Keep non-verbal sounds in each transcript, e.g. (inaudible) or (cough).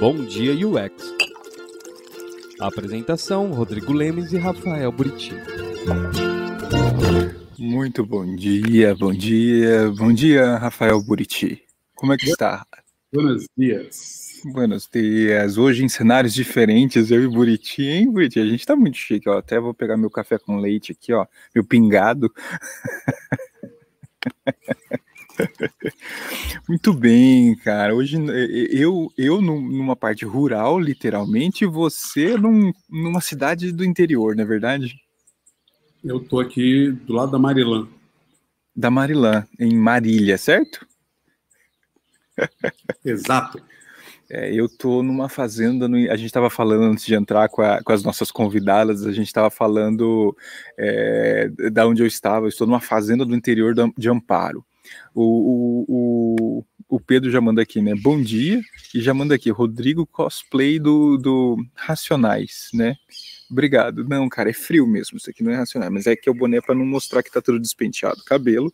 Bom Dia UX. apresentação: Rodrigo Lemes e Rafael Buriti. Muito bom dia, bom dia, bom dia, Rafael Buriti. Como é que está? Buenos dias. Buenos dias. Hoje em cenários diferentes, eu e Buriti, hein, Buriti? A gente tá muito chique, ó. Até vou pegar meu café com leite aqui, ó, meu pingado. (laughs) (laughs) Muito bem, cara. Hoje eu, eu numa parte rural, literalmente, e você num, numa cidade do interior, não é verdade? Eu tô aqui do lado da Marilã. Da Marilã, em Marília, certo? Exato. (laughs) É, eu tô numa fazenda, no, a gente estava falando antes de entrar com, a, com, as nossas convidadas, a gente estava falando é, da onde eu estava, eu estou numa fazenda do interior de Amparo. O, o, o, Pedro já manda aqui, né? Bom dia. E já manda aqui, Rodrigo cosplay do, do Racionais, né? Obrigado. Não, cara, é frio mesmo. Isso aqui não é racional, mas é que é o boné para não mostrar que tá tudo despenteado. Cabelo.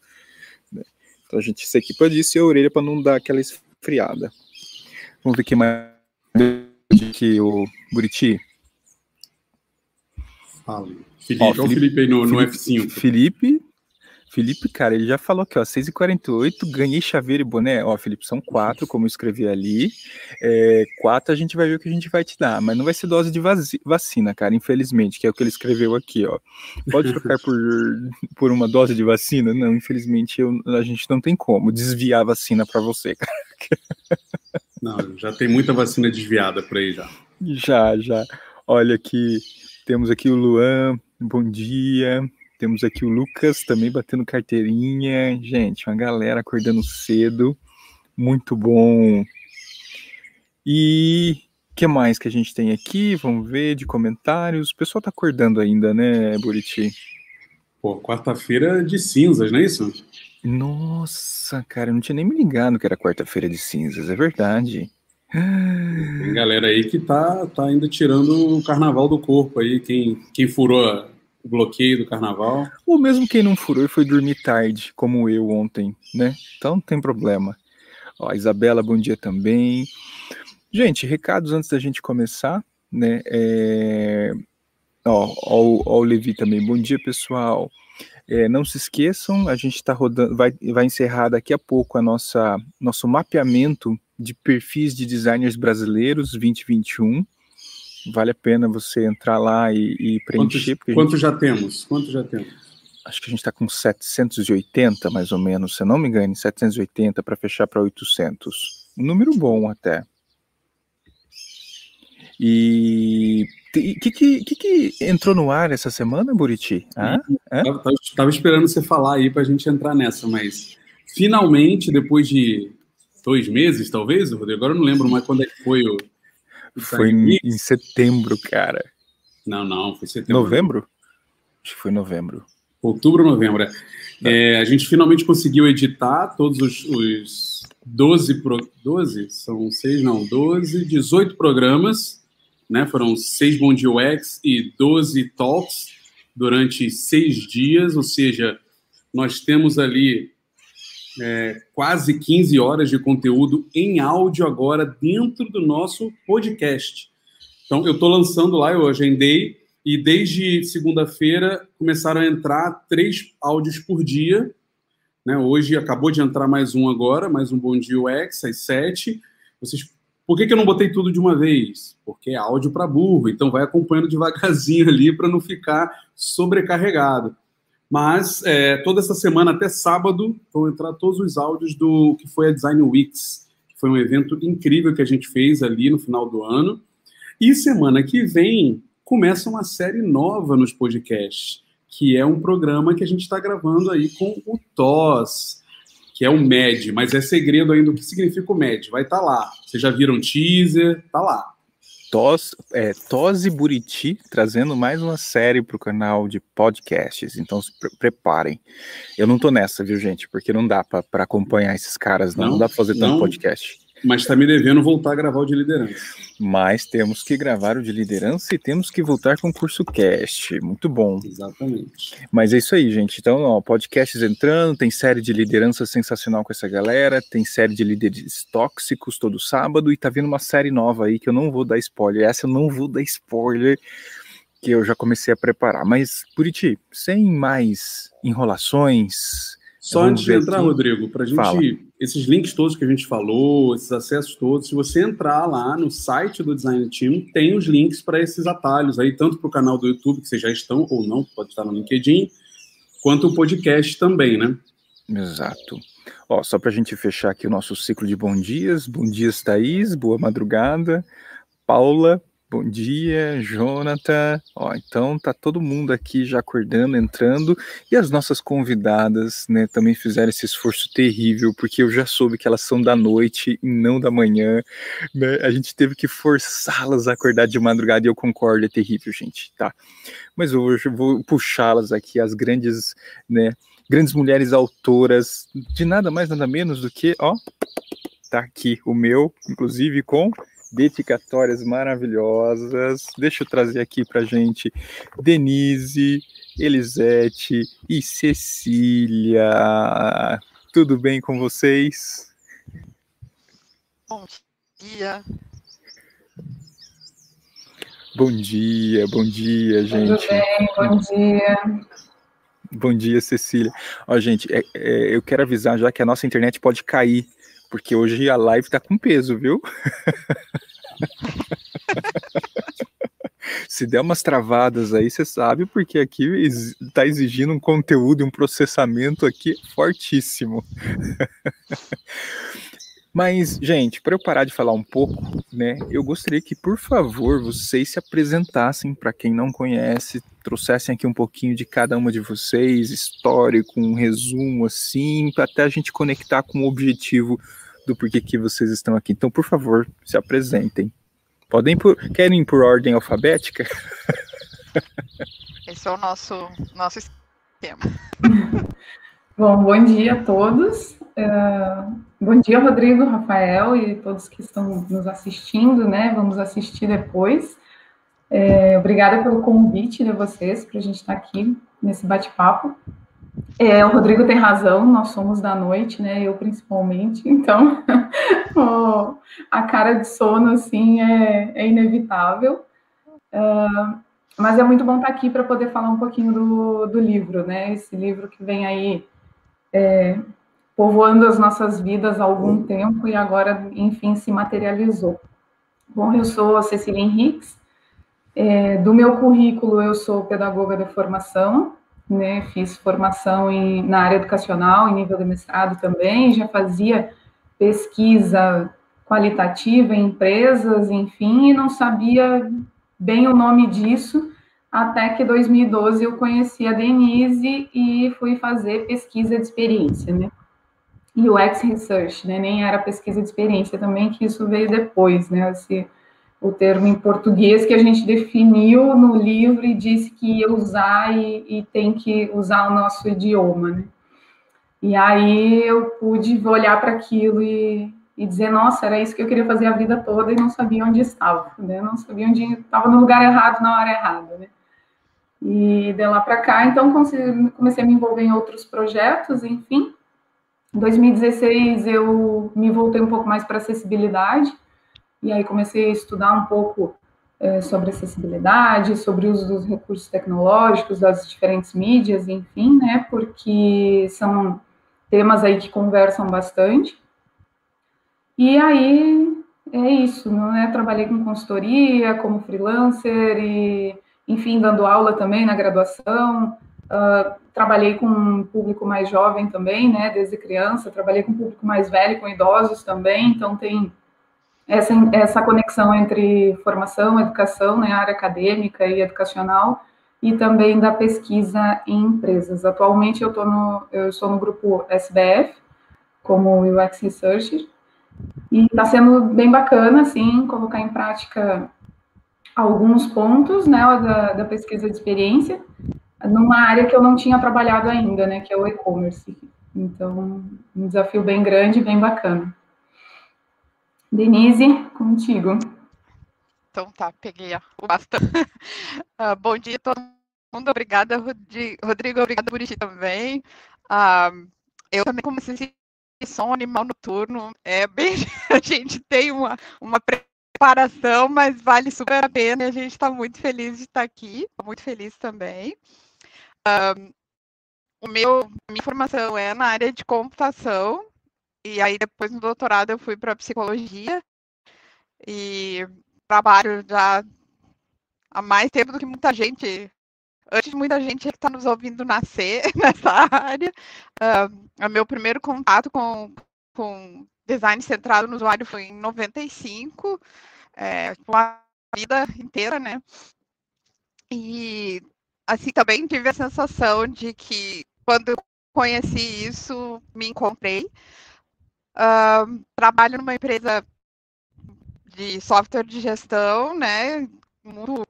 Né? Então a gente se equipa disso e a orelha para não dar aquela esfriada. Vamos ver que mais que o Buriti. Fala. Felipe, Ó, Felipe, Felipe aí no, no F5. Felipe Felipe, cara, ele já falou aqui, ó, 6h48, ganhei chaveiro e boné. Ó, Felipe, são quatro, como eu escrevi ali. É, quatro a gente vai ver o que a gente vai te dar, mas não vai ser dose de vacina, cara, infelizmente, que é o que ele escreveu aqui, ó. Pode trocar por, (laughs) por uma dose de vacina? Não, infelizmente eu, a gente não tem como desviar a vacina para você, cara. Não, já tem muita vacina desviada por aí já. Já, já. Olha aqui, temos aqui o Luan, bom dia. Temos aqui o Lucas também batendo carteirinha. Gente, uma galera acordando cedo. Muito bom. E que mais que a gente tem aqui? Vamos ver de comentários. O pessoal tá acordando ainda, né, Buriti? Pô, quarta-feira de cinzas, não é isso? Nossa, cara, eu não tinha nem me ligado que era quarta-feira de cinzas, é verdade. Tem galera aí que tá, tá ainda tirando o carnaval do corpo aí, quem, quem furou o bloqueio do carnaval. Ou mesmo quem não furou e foi dormir tarde, como eu ontem, né? Então não tem problema. Ó, Isabela, bom dia também. Gente, recados antes da gente começar, né? É... Ó, ó, ó, o Levi também, bom dia pessoal. É, não se esqueçam, a gente está rodando, vai, vai encerrar daqui a pouco a nossa nosso mapeamento de perfis de designers brasileiros 2021 vale a pena você entrar lá e, e preencher. Quantos, quanto gente, já temos? Quanto já temos? Acho que a gente está com 780, mais ou menos, se não me engano, 780 para fechar para 800. Um número bom até. E o que, que, que, que, entrou no ar essa semana, Buriti? Ah, Estava esperando você falar aí para a gente entrar nessa, mas finalmente, depois de dois meses, talvez, Rodrigo, agora eu não lembro mais quando é que foi o, foi em, em, setembro, cara. Não, não, foi setembro. Novembro? Acho que foi novembro. Outubro, novembro. É. é, a gente finalmente conseguiu editar todos os, os 12, pro, 12, são seis, não, 12, 18 programas, né? Foram seis Bom UX e 12 talks durante seis dias, ou seja, nós temos ali é, quase 15 horas de conteúdo em áudio agora dentro do nosso podcast. Então, eu estou lançando lá, eu agendei, e desde segunda-feira começaram a entrar três áudios por dia. Né? Hoje acabou de entrar mais um agora, mais um Bom Dia UX, às sete. Vocês por que, que, eu não botei tudo de uma vez? Porque é áudio para burro, então vai acompanhando devagarzinho ali para não ficar sobrecarregado. Mas é, toda essa semana, até sábado, vão entrar todos os áudios do que foi a Design Weeks, que foi um evento incrível que a gente fez ali no final do ano. E semana que vem começa uma série nova nos podcasts, que é um programa que a gente está gravando aí com o TOS, que é o MED, mas é segredo ainda o que significa o MED. Vai estar tá lá. Vocês já viram teaser? Tá lá. Tos, é, Tos e Buriti trazendo mais uma série para o canal de podcasts, então se pre preparem. Eu não tô nessa, viu, gente? Porque não dá para acompanhar esses caras, não, não, não dá para fazer tanto não, podcast. Mas está me devendo voltar a gravar o de liderança. Mas temos que gravar o de liderança e temos que voltar com o curso cast. Muito bom. Exatamente. Mas é isso aí, gente. Então, ó, podcasts entrando, tem série de liderança sensacional com essa galera, tem série de líderes tóxicos todo sábado e tá vindo uma série nova aí que eu não vou dar spoiler. Essa eu não vou dar spoiler, que eu já comecei a preparar. Mas, Buriti, sem mais enrolações, só Vamos antes de entrar, aqui. Rodrigo, para a gente. Fala. Esses links todos que a gente falou, esses acessos todos, se você entrar lá no site do Design Team, tem os links para esses atalhos aí, tanto para o canal do YouTube, que vocês já estão ou não, pode estar no LinkedIn, quanto o podcast também, né? Exato. Ó, só para a gente fechar aqui o nosso ciclo de bom dias. Bom dias, Thaís. Boa madrugada. Paula, bom dia. Jonathan. Ó, então tá todo mundo aqui já acordando, entrando. E as nossas convidadas, né, também fizeram esse esforço terrível, porque eu já soube que elas são da noite e não da manhã. Né? A gente teve que forçá-las a acordar de madrugada e eu concordo, é terrível, gente, tá? Mas hoje eu vou puxá-las aqui, as grandes, né, grandes mulheres autoras, de nada mais, nada menos do que, ó, tá aqui o meu, inclusive com dedicatórias maravilhosas. Deixa eu trazer aqui pra gente Denise, Elisete e Cecília. Tudo bem com vocês? Bom dia. Bom dia, bom dia, gente. Tudo bem, bom dia. Bom dia, Cecília. Ó, gente, é- é, eu quero avisar já que a nossa internet pode cair, porque hoje a live tá com peso, viu? (laughs) Se der umas travadas aí, você sabe, porque aqui ex- tá exigindo um conteúdo e um processamento aqui fortíssimo. (laughs) Mas, gente, para eu parar de falar um pouco, né, eu gostaria que, por favor, vocês se apresentassem para quem não conhece, trouxessem aqui um pouquinho de cada uma de vocês, histórico, um resumo assim, para até a gente conectar com o objetivo do porquê que vocês estão aqui. Então, por favor, se apresentem. Podem ir por, querem ir por ordem alfabética? (laughs) Esse é o nosso, nosso esquema. Bom, bom dia a todos. Eh, bom dia, Rodrigo, Rafael e todos que estão nos assistindo, né? Vamos assistir depois. Eh, obrigada pelo convite de vocês para a gente estar aqui nesse bate-papo. É, o Rodrigo tem razão, nós somos da noite, né? Eu principalmente, então (laughs) a cara de sono assim é, é inevitável. Ah, mas é muito bom estar aqui para poder falar um pouquinho do, do livro, né? Esse livro que vem aí é, povoando as nossas vidas há algum tempo e agora, enfim, se materializou. Bom, eu sou a Cecília Henriques. É, do meu currículo, eu sou pedagoga de formação, né? Fiz formação em, na área educacional, em nível de mestrado também, já fazia pesquisa qualitativa em empresas, enfim, e não sabia bem o nome disso, até que 2012 eu conheci a Denise e fui fazer pesquisa de experiência, né? UX Research, né? Nem era pesquisa de experiência também, que isso veio depois, né? Esse, o termo em português que a gente definiu no livro e disse que ia usar e, e tem que usar o nosso idioma, né? E aí eu pude olhar para aquilo e, e dizer, nossa, era isso que eu queria fazer a vida toda e não sabia onde estava, né? Não sabia onde estava no lugar errado na hora errada, né? E de lá para cá, então comecei a me envolver em outros projetos, enfim. Em 2016 eu me voltei um pouco mais para acessibilidade e aí comecei a estudar um pouco eh, sobre acessibilidade, sobre o uso dos recursos tecnológicos, das diferentes mídias, enfim, né? Porque são temas aí que conversam bastante. E aí é isso, né? Trabalhei com consultoria, como freelancer e, enfim, dando aula também na graduação. Uh, trabalhei com um público mais jovem também, né? Desde criança. Trabalhei com um público mais velho, com idosos também. Então tem essa, essa conexão entre formação, educação, né? Área acadêmica e educacional e também da pesquisa em empresas. Atualmente eu, tô no, eu estou no grupo SBF, como UX Researcher, e está sendo bem bacana, assim, colocar em prática alguns pontos, né, da, da pesquisa de experiência, numa área que eu não tinha trabalhado ainda, né, que é o e-commerce. Então, um desafio bem grande, bem bacana. Denise, contigo. Então tá, peguei o bastão. uh, (laughs) bom dia a todo mundo, obrigada, Rodrigo, obrigada, Buriti também. Uh, eu também comecei som animal noturno, é bem, (laughs) a gente tem uma, uma preparação, mas vale super a pena a gente está muito feliz de estar aqui, muito feliz também. O meu, minha formação é na área de computação, e aí depois no doutorado eu fui para psicologia, e trabalho já há mais tempo do que muita gente, antes de muita gente que está nos ouvindo nascer (laughs) nessa área. Uh, meu primeiro contato com, com design centrado no usuário foi em 95, é, a vida inteira, né? E assim também tive a sensação de que quando conheci isso, me encontrei. Uh, trabalho numa empresa de software de gestão, né? Mundo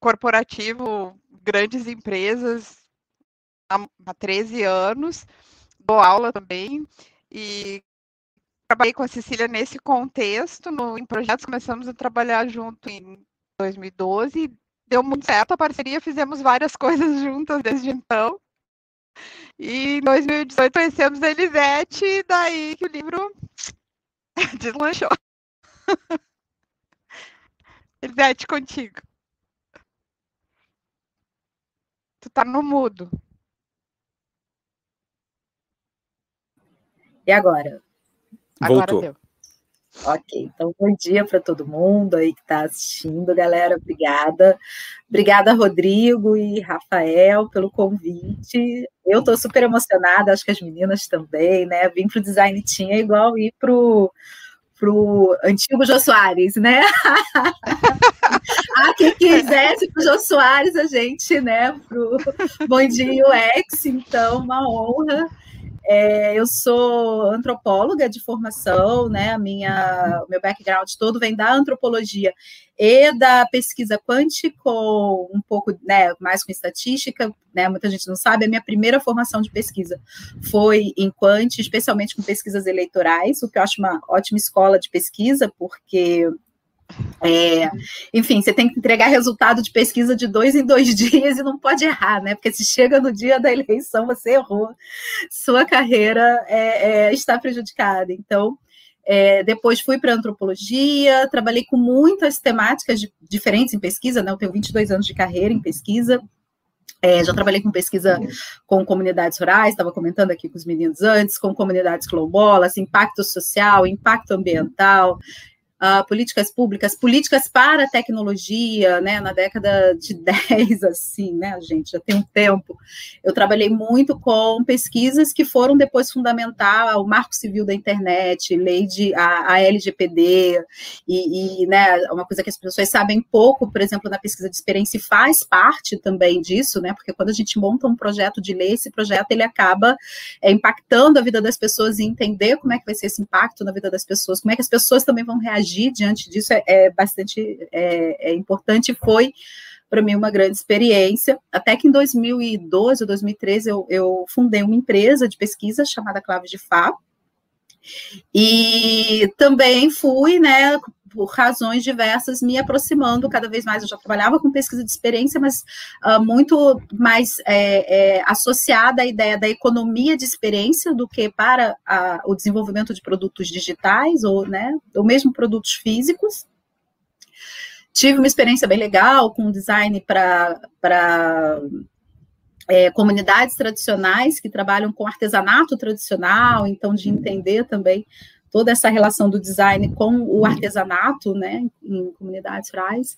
corporativo, grandes empresas há, há 13 anos, dou aula também e trabalhei com a Cecília nesse contexto, no, em projetos, começamos a trabalhar junto em 2012, deu muito certo a parceria, fizemos várias (laughs) coisas juntas desde então. E em 2018 conhecemos a Elisete, e daí que o livro (laughs) deslanchou. (laughs) Elisete, contigo. Tu tá no mudo. E agora? Agora Voltou. deu. Ok, então bom dia para todo mundo aí que está assistindo, galera. Obrigada. Obrigada, Rodrigo e Rafael, pelo convite. Eu estou super emocionada, acho que as meninas também, né? Vim para o Design Team é igual ir para o antigo Jô Soares, né? (laughs) ah, quem quisesse pro Jô Soares, a gente, né? Pro Bom Dia UX, então, uma honra. É, eu sou antropóloga de formação, né? A minha, o meu background todo vem da antropologia e da pesquisa quântico, um pouco, né, mais com estatística, né? Muita gente não sabe. A minha primeira formação de pesquisa foi em quant, especialmente com pesquisas eleitorais, o que eu acho uma ótima escola de pesquisa, porque é, enfim, você tem que entregar resultado de pesquisa de dois em dois (laughs) dias e não pode errar, né? Porque se chega no dia da eleição, você errou, sua carreira é, é, está prejudicada. Então, é, depois fui para antropologia, trabalhei com muitas temáticas de, diferentes em pesquisa, né? Eu tenho 22 anos de carreira em pesquisa. É, já trabalhei com pesquisa com comunidades rurais, estava comentando aqui com os meninos antes, com comunidades quilombolas, impacto social, impacto ambiental, uh, políticas públicas, políticas para a tecnologia, né, na década de (laughs) 10, assim, né, gente, já tem um tempo, eu trabalhei muito com pesquisas que foram depois fundamentar o Marco Civil da Internet, lei de, a, a LGPD, e, e, né, uma coisa que as pessoas sabem pouco, por exemplo, na pesquisa de experiência, faz parte também disso, né, porque quando a gente monta um projeto de lei, esse projeto, ele acaba é, impactando a vida das pessoas e entender como é que vai ser esse impacto na vida das pessoas, como é que as pessoas também vão reagir agir diante disso é, é bastante é, é importante. Foi para mim uma grande experiência. Até que em 2012 ou 2013 eu, eu fundei uma empresa de pesquisa chamada Clave de Fá. E também fui, né, por razões diversas, me aproximando cada vez mais. Eu já trabalhava com pesquisa de experiência, mas uh, muito mais é, é, associada à ideia da economia de experiência do que para a, o desenvolvimento de produtos digitais ou, né, ou mesmo produtos físicos. Tive uma experiência bem legal com design para é, comunidades tradicionais que trabalham com artesanato tradicional, então de entender também toda essa relação do design com o artesanato, né, em comunidades rurais.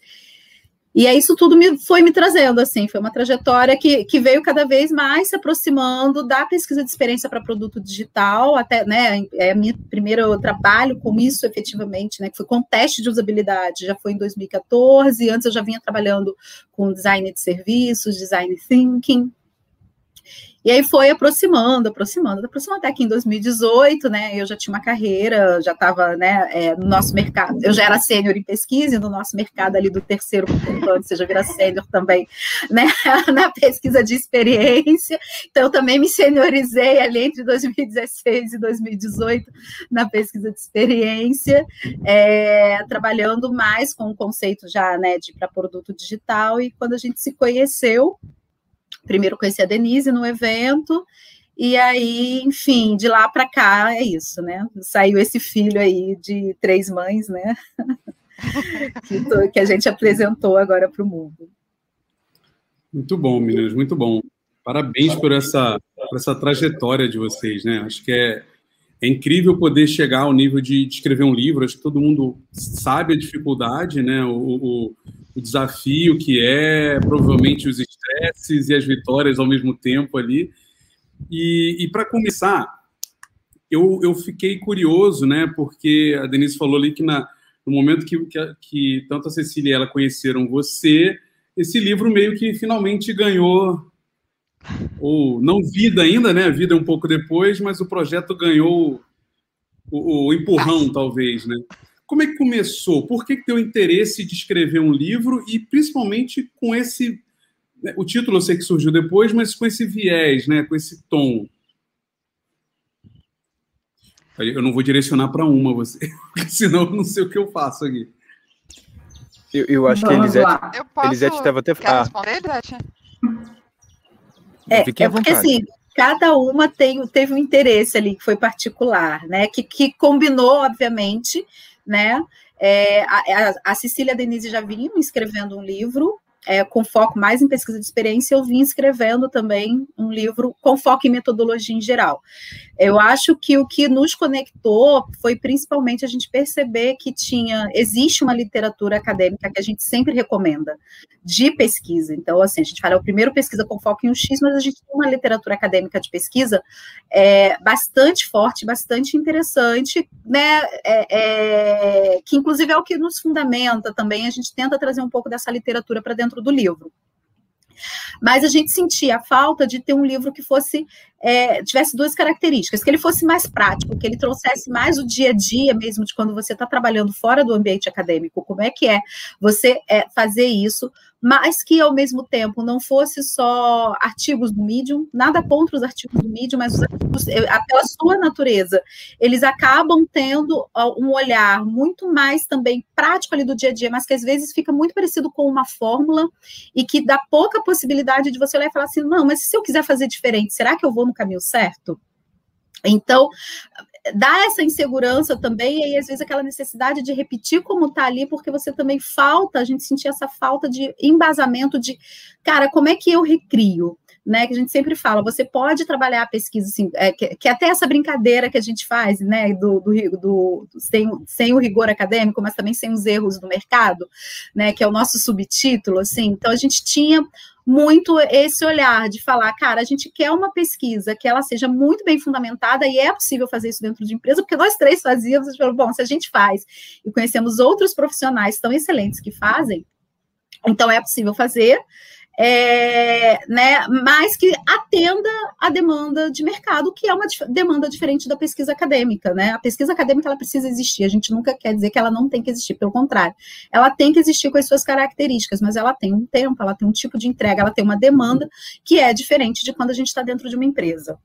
E é isso tudo me, foi me trazendo, assim, foi uma trajetória que, que veio cada vez mais se aproximando da pesquisa de experiência para produto digital, até, né, é meu primeiro trabalho com isso efetivamente, né, que foi com teste de usabilidade, já foi em 2014, antes eu já vinha trabalhando com design de serviços, design thinking, E aí foi aproximando, aproximando, aproximando até que em 2018, né, eu já tinha uma carreira, já estava, né, é, no nosso mercado, eu já era sênior em pesquisa, e no nosso mercado ali do terceiro ano, você já vira sênior também, né, (laughs) na pesquisa de experiência, então eu também me seniorizei ali entre 2016 e 2018 na pesquisa de experiência, é, trabalhando mais com o conceito já, né, de para produto digital, e quando a gente se conheceu, primeiro conheci a Denise no evento, e aí, enfim, de lá para cá é isso, né? Saiu esse filho aí de três mães, né? (laughs) que, que a gente apresentou agora para o mundo. Muito bom, meninas, muito bom. Parabéns por essa, por essa trajetória de vocês, né? Acho que é, é incrível poder chegar ao nível de, de escrever um livro. Acho que todo mundo sabe a dificuldade, né? O, o, o desafio que é, provavelmente os estresses e as vitórias ao mesmo tempo ali. E, e para começar, eu, eu fiquei curioso, né? Porque a Denise falou ali que na, no momento que, que, que tanto a Cecília e ela conheceram você, esse livro meio que finalmente ganhou ou não vida ainda, né? Vida um pouco depois, mas o projeto ganhou o, o empurrão, talvez, né? Como é que começou? Por que, que teu interesse de escrever um livro e principalmente com esse. Né, o título eu sei que surgiu depois, mas com esse viés, né? com esse tom. Eu não vou direcionar para uma, você, (laughs) senão eu não sei o que eu faço aqui. Eu, eu acho Vamos que a Elisete, Eu posso... Elisete estava até. Quer Ah, responder, Elisete? É, fiquem é porque assim, cada uma tem, teve um interesse ali que foi particular, né? Que, que combinou, obviamente, né? É, a, a- a Cecília e a Denise já vinham escrevendo um livro é, com foco mais em pesquisa de experiência, eu vim escrevendo também um livro com foco em metodologia em geral. Eu acho que o que nos conectou foi principalmente a gente perceber que tinha, existe uma literatura acadêmica que a gente sempre recomenda, de pesquisa. Então, assim, a gente fala, é o primeiro pesquisa com foco em um X, mas a gente tem uma literatura acadêmica de pesquisa é, bastante forte, bastante interessante, né? é, é, que inclusive é o que nos fundamenta também. A gente tenta trazer um pouco dessa literatura para dentro do livro. Mas a gente sentia a falta de ter um livro que fosse é, tivesse duas características, que ele fosse mais prático, que ele trouxesse mais o dia a dia mesmo de quando você está trabalhando fora do ambiente acadêmico, como é que é você é, fazer isso, mas que ao mesmo tempo não fosse só artigos do Medium, nada contra os artigos do Medium, mas os artigos, pela sua natureza, eles acabam tendo um olhar muito mais também prático ali do dia a dia, mas que às vezes fica muito parecido com uma fórmula e que dá pouca possibilidade de você olhar e falar assim, não, mas se eu quiser fazer diferente, será que eu vou no caminho certo? Então, dá essa insegurança também, e às vezes aquela necessidade de repetir como está ali, porque você também falta, a gente sentia essa falta de embasamento de, cara, como é que eu recrio? Né, que a gente sempre fala, você pode trabalhar a pesquisa, assim, é, que, que, até essa brincadeira que a gente faz, né, do, do, do, sem, sem o rigor acadêmico, mas também sem os erros do mercado, né, que é o nosso subtítulo, assim, então a gente tinha muito esse olhar de falar, cara, a gente quer uma pesquisa que ela seja muito bem fundamentada e é possível fazer isso dentro de empresa, porque nós três fazíamos, a gente falou, bom, se a gente faz e conhecemos outros profissionais tão excelentes que fazem, então é possível fazer, é, né, mas que atenda a demanda de mercado, que é uma dif demanda diferente da pesquisa acadêmica, né? A pesquisa acadêmica ela precisa existir, a gente nunca quer dizer que ela não tem que existir, pelo contrário, ela tem que existir com as suas características, mas ela tem um tempo, ela tem um tipo de entrega, ela tem uma demanda que é diferente de quando a gente está dentro de uma empresa.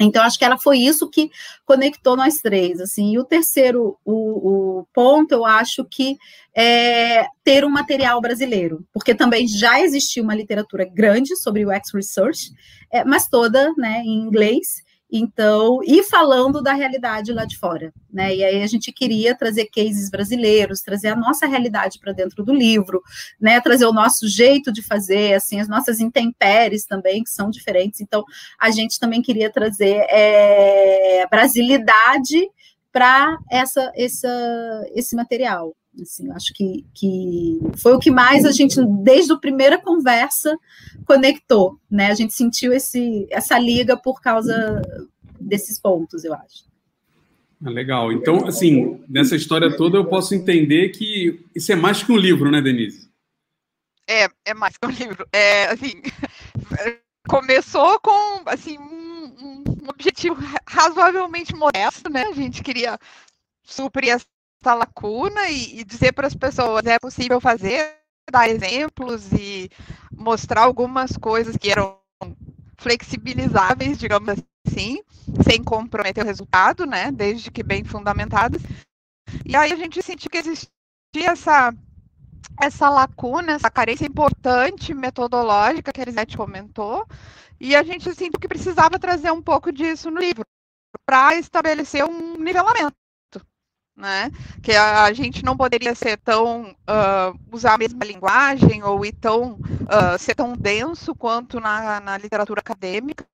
Então, acho que ela foi isso que conectou nós três, assim. E o terceiro o, o ponto, eu acho que é ter um material brasileiro, porque também já existia uma literatura grande sobre o X Research, é, mas toda né, em inglês, então, e falando da realidade lá de fora, né? E aí a gente queria trazer cases brasileiros, trazer a nossa realidade para dentro do livro, né? Trazer o nosso jeito de fazer, assim, as nossas intempéries também, que são diferentes. Então, a gente também queria trazer é, brasilidade para essa, essa, esse material. Assim, acho que, que foi o que mais a gente, desde a primeira conversa, conectou, né? A gente sentiu esse, essa liga por causa desses pontos, eu acho. Ah, legal. Então, assim, nessa história toda eu posso entender que isso é mais que um livro, né, Denise? É, é mais que um livro. É, assim, (laughs) começou com assim um, um, objetivo razoavelmente modesto, né? A gente queria suprir essa lacuna e, e dizer para as pessoas é possível fazer, dar exemplos e mostrar algumas coisas que eram flexibilizáveis, digamos assim, sem comprometer o resultado, né? Desde que bem fundamentadas. E aí a gente sentiu que existia essa essa lacuna, essa carência importante metodológica que a Elisete comentou, e a gente sentiu que precisava trazer um pouco disso no livro, para estabelecer um nivelamento. Né? Que a, gente não poderia ser tão uh, usar a mesma linguagem ou ir tão, uh, ser tão denso quanto na, na literatura acadêmica,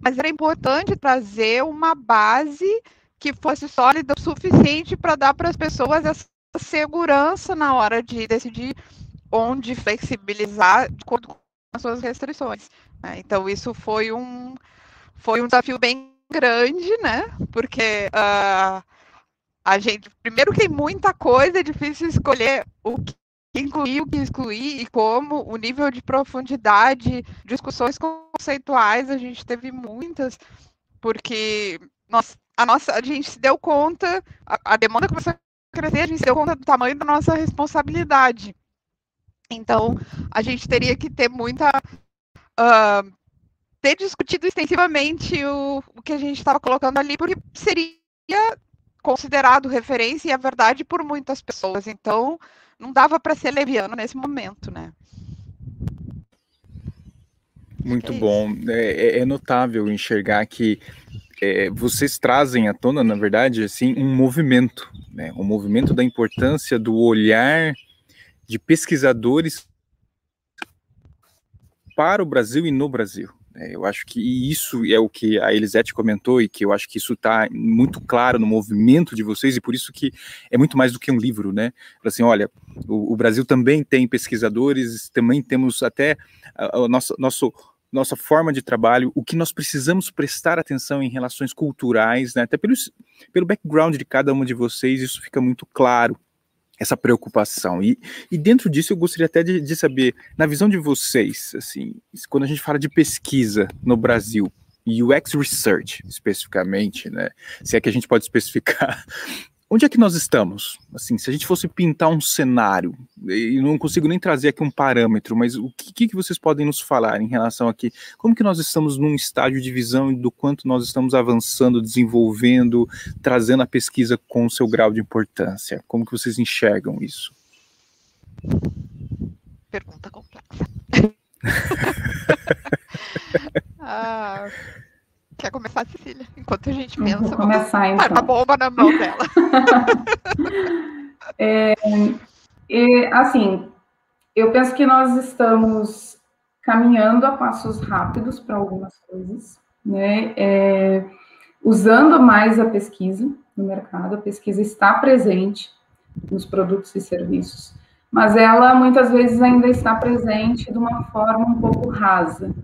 mas era importante trazer uma base que fosse sólida o suficiente para dar para as pessoas essa segurança na hora de decidir onde flexibilizar de acordo com as suas restrições. Né? Então, isso foi um, foi um desafio bem grande, né? Porque uh, a gente, primeiro tem muita coisa, é difícil escolher o que incluir, o que excluir e como, o nível de profundidade, discussões conceituais, a gente teve muitas, porque nós, a nossa, a gente se deu conta, a, a demanda começou a crescer, a gente se deu conta do tamanho da nossa responsabilidade. Então, a gente teria que ter muita. Uh, ter discutido extensivamente o, o que a gente estava colocando ali, porque seria considerado referência e a verdade por muitas pessoas. Então, não dava para ser leviano nesse momento, né? Muito é bom. É, é, notável enxergar que é, vocês trazem à tona, na verdade, assim, um movimento, né? um movimento da importância do olhar de pesquisadores para o Brasil e no Brasil. É, eu acho que isso é o que a Elisete comentou e que eu acho que isso está muito claro no movimento de vocês e por isso que é muito mais do que um livro, né? Assim, olha, o, o Brasil também tem pesquisadores, também temos até o nosso, nosso nossa forma de trabalho, o que nós precisamos prestar atenção em relações culturais, né? até pelo, pelo background de cada uma de vocês, isso fica muito claro, essa preocupação. E, e dentro disso eu gostaria até de, de saber, na visão de vocês, assim, quando a gente fala de pesquisa no Brasil, UX Research especificamente, né? Se é que a gente pode especificar onde é que nós estamos? Assim, se a gente fosse pintar um cenário, e não consigo nem trazer aqui um parâmetro, mas o que, que vocês podem nos falar em relação aqui? Como que nós estamos num estágio de visão do quanto nós estamos avançando, desenvolvendo, trazendo a pesquisa com o seu grau de importância? Como que vocês enxergam isso? Pergunta complexa. (laughs) (laughs) ah, Quer começar, Cecília? Enquanto a gente pensa. Vou começar, então. uma bomba na mão dela. (laughs) é, é, assim, eu penso que nós estamos caminhando a passos rápidos para algumas coisas, né? É, usando mais a pesquisa no mercado, a pesquisa está presente nos produtos e serviços, mas ela muitas vezes ainda está presente de uma forma um pouco rasa,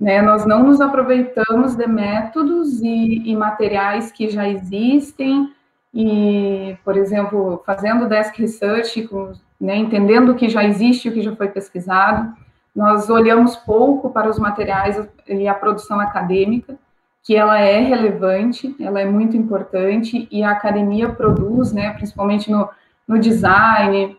né? Nós não nos aproveitamos de métodos e, e materiais que já existem, e, por exemplo, fazendo desk research, com, né, entendendo o que já existe, o que já foi pesquisado, nós olhamos pouco para os materiais e a produção acadêmica, que ela é relevante, ela é muito importante, e a academia produz, né, principalmente no, no design,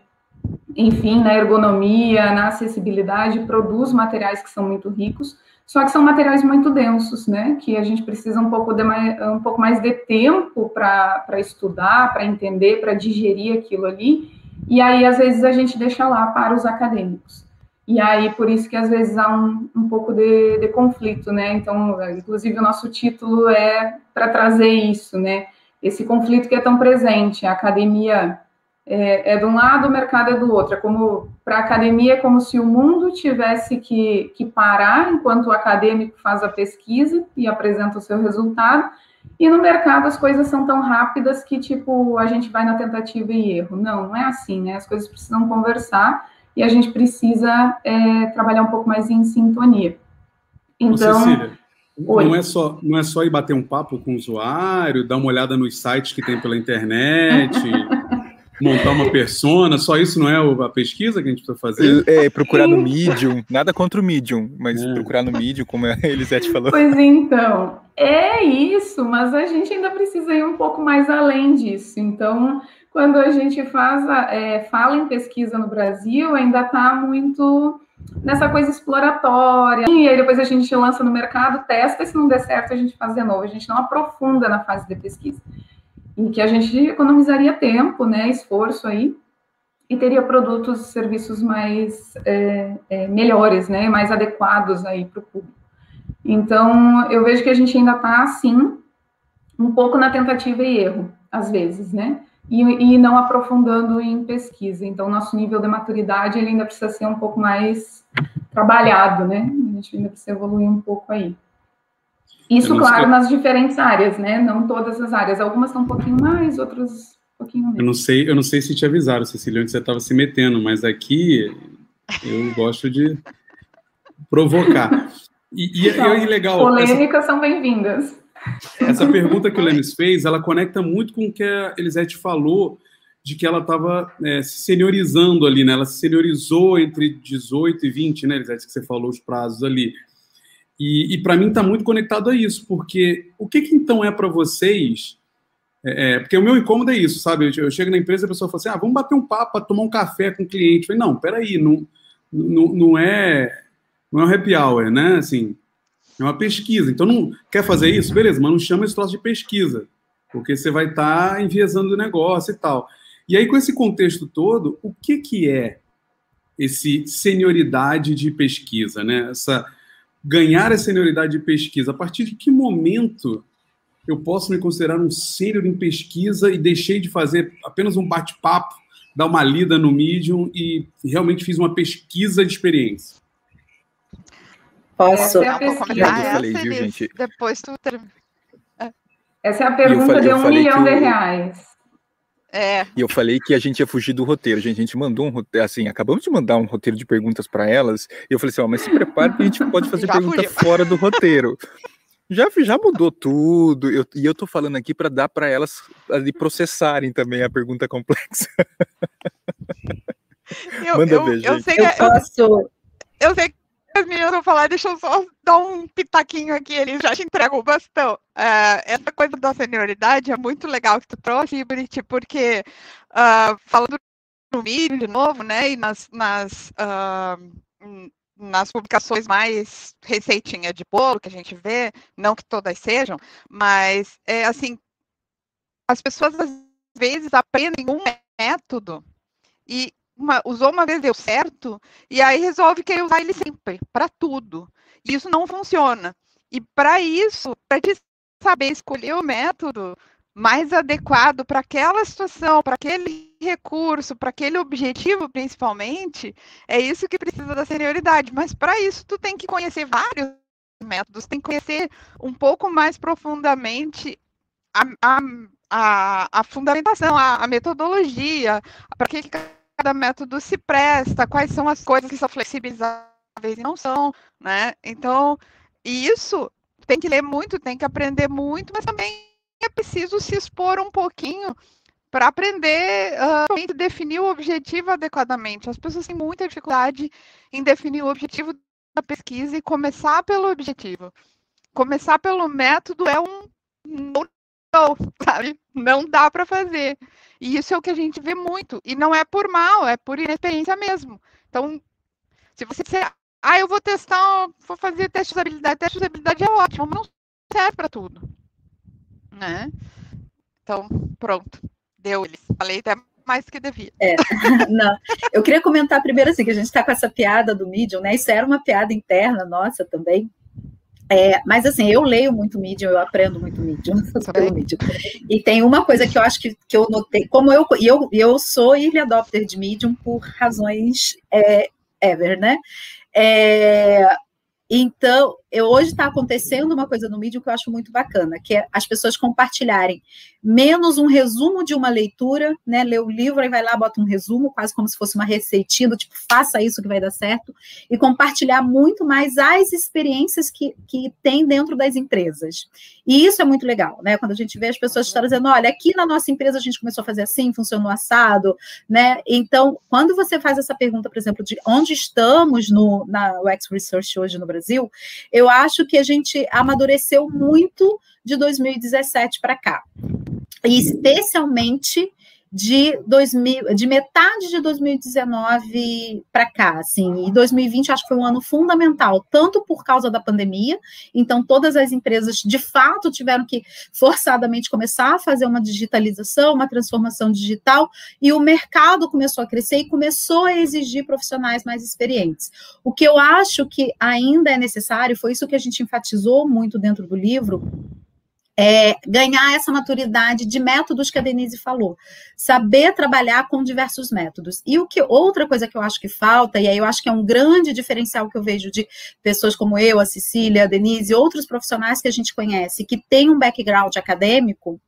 enfim, na ergonomia, na acessibilidade, produz materiais que são muito ricos, só que são materiais muito densos, né? Que a gente precisa um pouco, de mais, um pouco mais de tempo para estudar, para entender, para digerir aquilo ali. E aí, às vezes, a gente deixa lá para os acadêmicos. E aí, por isso que às vezes há um, um pouco de, de conflito, né? Então, inclusive, o nosso título é para trazer isso, né? Esse conflito que é tão presente. A academia é, é de um lado, o mercado é do outro. É como para a academia, é como se o mundo tivesse que, que parar enquanto o acadêmico faz a pesquisa e apresenta o seu resultado. E no mercado as coisas são tão rápidas que, tipo, a gente vai na tentativa e erro. Não, não é assim, né? As coisas precisam conversar e a gente precisa é, trabalhar um pouco mais em sintonia. Então, Ô, Cecília, não é, só, não é só ir bater um papo com o usuário, dar uma olhada nos sites que tem pela internet. (laughs) montar uma persona, só isso não é a pesquisa que a gente precisa fazer? É, procurar no Medium, nada contra o Medium, mas é. procurar no Medium, como a Elisete falou. Pois então, é isso, mas a gente ainda precisa ir um pouco mais além disso. Então, quando a gente faz a, é, fala em pesquisa no Brasil, ainda está muito nessa coisa exploratória. E aí depois a gente lança no mercado, testa, e se não der certo, a gente faz de novo. A gente não aprofunda na fase de pesquisa em que a gente economizaria tempo, né, esforço aí, e teria produtos e serviços mais é, é, melhores, né, mais adequados aí para o público. Então, eu vejo que a gente ainda está, assim, um pouco na tentativa e erro, às vezes, né, e, e não aprofundando em pesquisa. Então, nosso nível de maturidade, ele ainda precisa ser um pouco mais trabalhado, né, a gente ainda precisa evoluir um pouco aí. Isso, claro, nas diferentes áreas, né? Não todas as áreas. Algumas estão um pouquinho mais, outras um pouquinho menos. Eu não sei, eu não sei se te avisaram, Cecília, onde você estava se metendo, mas aqui eu gosto de provocar. E, e, então, e legal. Polêmicas essa... são bem-vindas. Essa pergunta que o Lenis fez, ela conecta muito com o que a Elisete falou de que ela estava é, se seniorizando ali, né? Ela se seniorizou entre 18 e 20, né, Elisete, que você falou os prazos ali. E, e para mim está muito conectado a isso, porque o que, que então é para vocês? É, é, porque o meu incômodo é isso, sabe? Eu, chego na empresa e a pessoa fala assim: ah, vamos bater um papo, tomar um café com o cliente. Eu falei, não, peraí, não, não, não, é, não é um happy hour, né? Assim, é uma pesquisa. Então, não quer fazer isso? Beleza, mas não chama esse troço de pesquisa, porque você vai estar tá enviesando o negócio e tal. E aí, com esse contexto todo, o que, que é esse senioridade de pesquisa, né? Essa ganhar a senioridade de pesquisa? A partir de que momento eu posso me considerar um sênior em pesquisa e deixei de fazer apenas um bate-papo, dar uma lida no Medium e realmente fiz uma pesquisa de experiência? Posso? Essa é a pesquisa. Eu falei, viu, gente? Depois tu... Essa é a pergunta falei, de um milhão de reais. É. E eu falei que a gente ia fugir do roteiro. Gente, a gente mandou um roteiro, assim, acabamos de mandar um roteiro de perguntas para elas. E eu falei assim: ó, mas se prepare que a gente pode fazer (laughs) já pergunta fugiu. fora do roteiro. (laughs) Já, já mudou tudo. Eu, e eu tô falando aqui para dar para elas ali processarem também a pergunta complexa. Eu, Manda eu, beijo. Eu, sei que, eu, posso... eu sei que as meninas vão falar, deixa eu só dar um pitaquinho aqui, eles já te entregam o bastão. Uh, essa coisa da senioridade é muito legal que tu trouxe, Brit, porque uh, falando no vídeo de novo, né, e nas, nas, uh, nas publicações mais receitinha de bolo que a gente vê, não que todas sejam, mas é assim, as pessoas às vezes aprendem um método e uma, usou uma vez, deu certo, e aí resolve querer usar ele sempre, para tudo. E isso não funciona. E para isso, para saber escolher o método mais adequado para aquela situação, para aquele recurso, para aquele objetivo principalmente, é isso que precisa da senioridade. Mas para isso, tu tem que conhecer vários métodos, tem que conhecer um pouco mais profundamente a, a, a, a fundamentação, a, a metodologia, para que cada método se presta, quais são as coisas que são flexibilizáveis e não são, né? Então, isso tem que ler muito, tem que aprender muito, mas também é preciso se expor um pouquinho para aprender uh, definir o objetivo adequadamente. As pessoas têm muita dificuldade em definir o objetivo da pesquisa e começar pelo objetivo. Começar pelo método é um não, (laughs) sabe? Não dá para fazer. E isso é o que a gente vê muito. E não é por mal, é por inexperiência mesmo. Então, se você disser, ah, eu vou testar, vou fazer teste de usabilidade, teste de usabilidade é ótimo, mas não serve para tudo. Né? Então, pronto. Deu eles. Falei até mais que devia. É, (laughs) não. Eu queria comentar primeiro assim, que a gente está com essa piada do Medium, né? Isso era uma piada interna nossa também, é, mas assim, eu leio muito Medium, eu aprendo muito Medium, (laughs) pelo Medium. E tem uma coisa que eu acho que, que eu notei, como eu, eu, eu sou early adopter de Medium por razões é, ever, né? É, então, eu, hoje está acontecendo uma coisa no Medium que eu acho muito bacana, que é as pessoas compartilharem menos um resumo de uma leitura, né? Lê o livro e vai lá, bota um resumo, quase como se fosse uma receitinha, do tipo, faça isso que vai dar certo, e compartilhar muito mais as experiências que, que tem dentro das empresas. E isso é muito legal, né? Quando a gente vê as pessoas estarem dizendo, olha, aqui na nossa empresa a gente começou a fazer assim, funcionou assado, né? Então, quando você faz essa pergunta, por exemplo, de onde estamos no, na UX Research hoje no Brasil, eu acho que a gente amadureceu muito de 2017 para cá. E especialmente de, 2000, de metade de 2019 para cá, assim, e 2020 acho que foi um ano fundamental, tanto por causa da pandemia, então todas as empresas de fato tiveram que forçadamente começar a fazer uma digitalização, uma transformação digital, e o mercado começou a crescer e começou a exigir profissionais mais experientes. O que eu acho que ainda é necessário, foi isso que a gente enfatizou muito dentro do livro, é, ganhar essa maturidade de métodos que a Denise falou, saber trabalhar com diversos métodos. E o que outra coisa que eu acho que falta, e aí eu acho que é um grande diferencial que eu vejo de pessoas como eu, a Cecília, a Denise, outros profissionais que a gente conhece que têm um background acadêmico,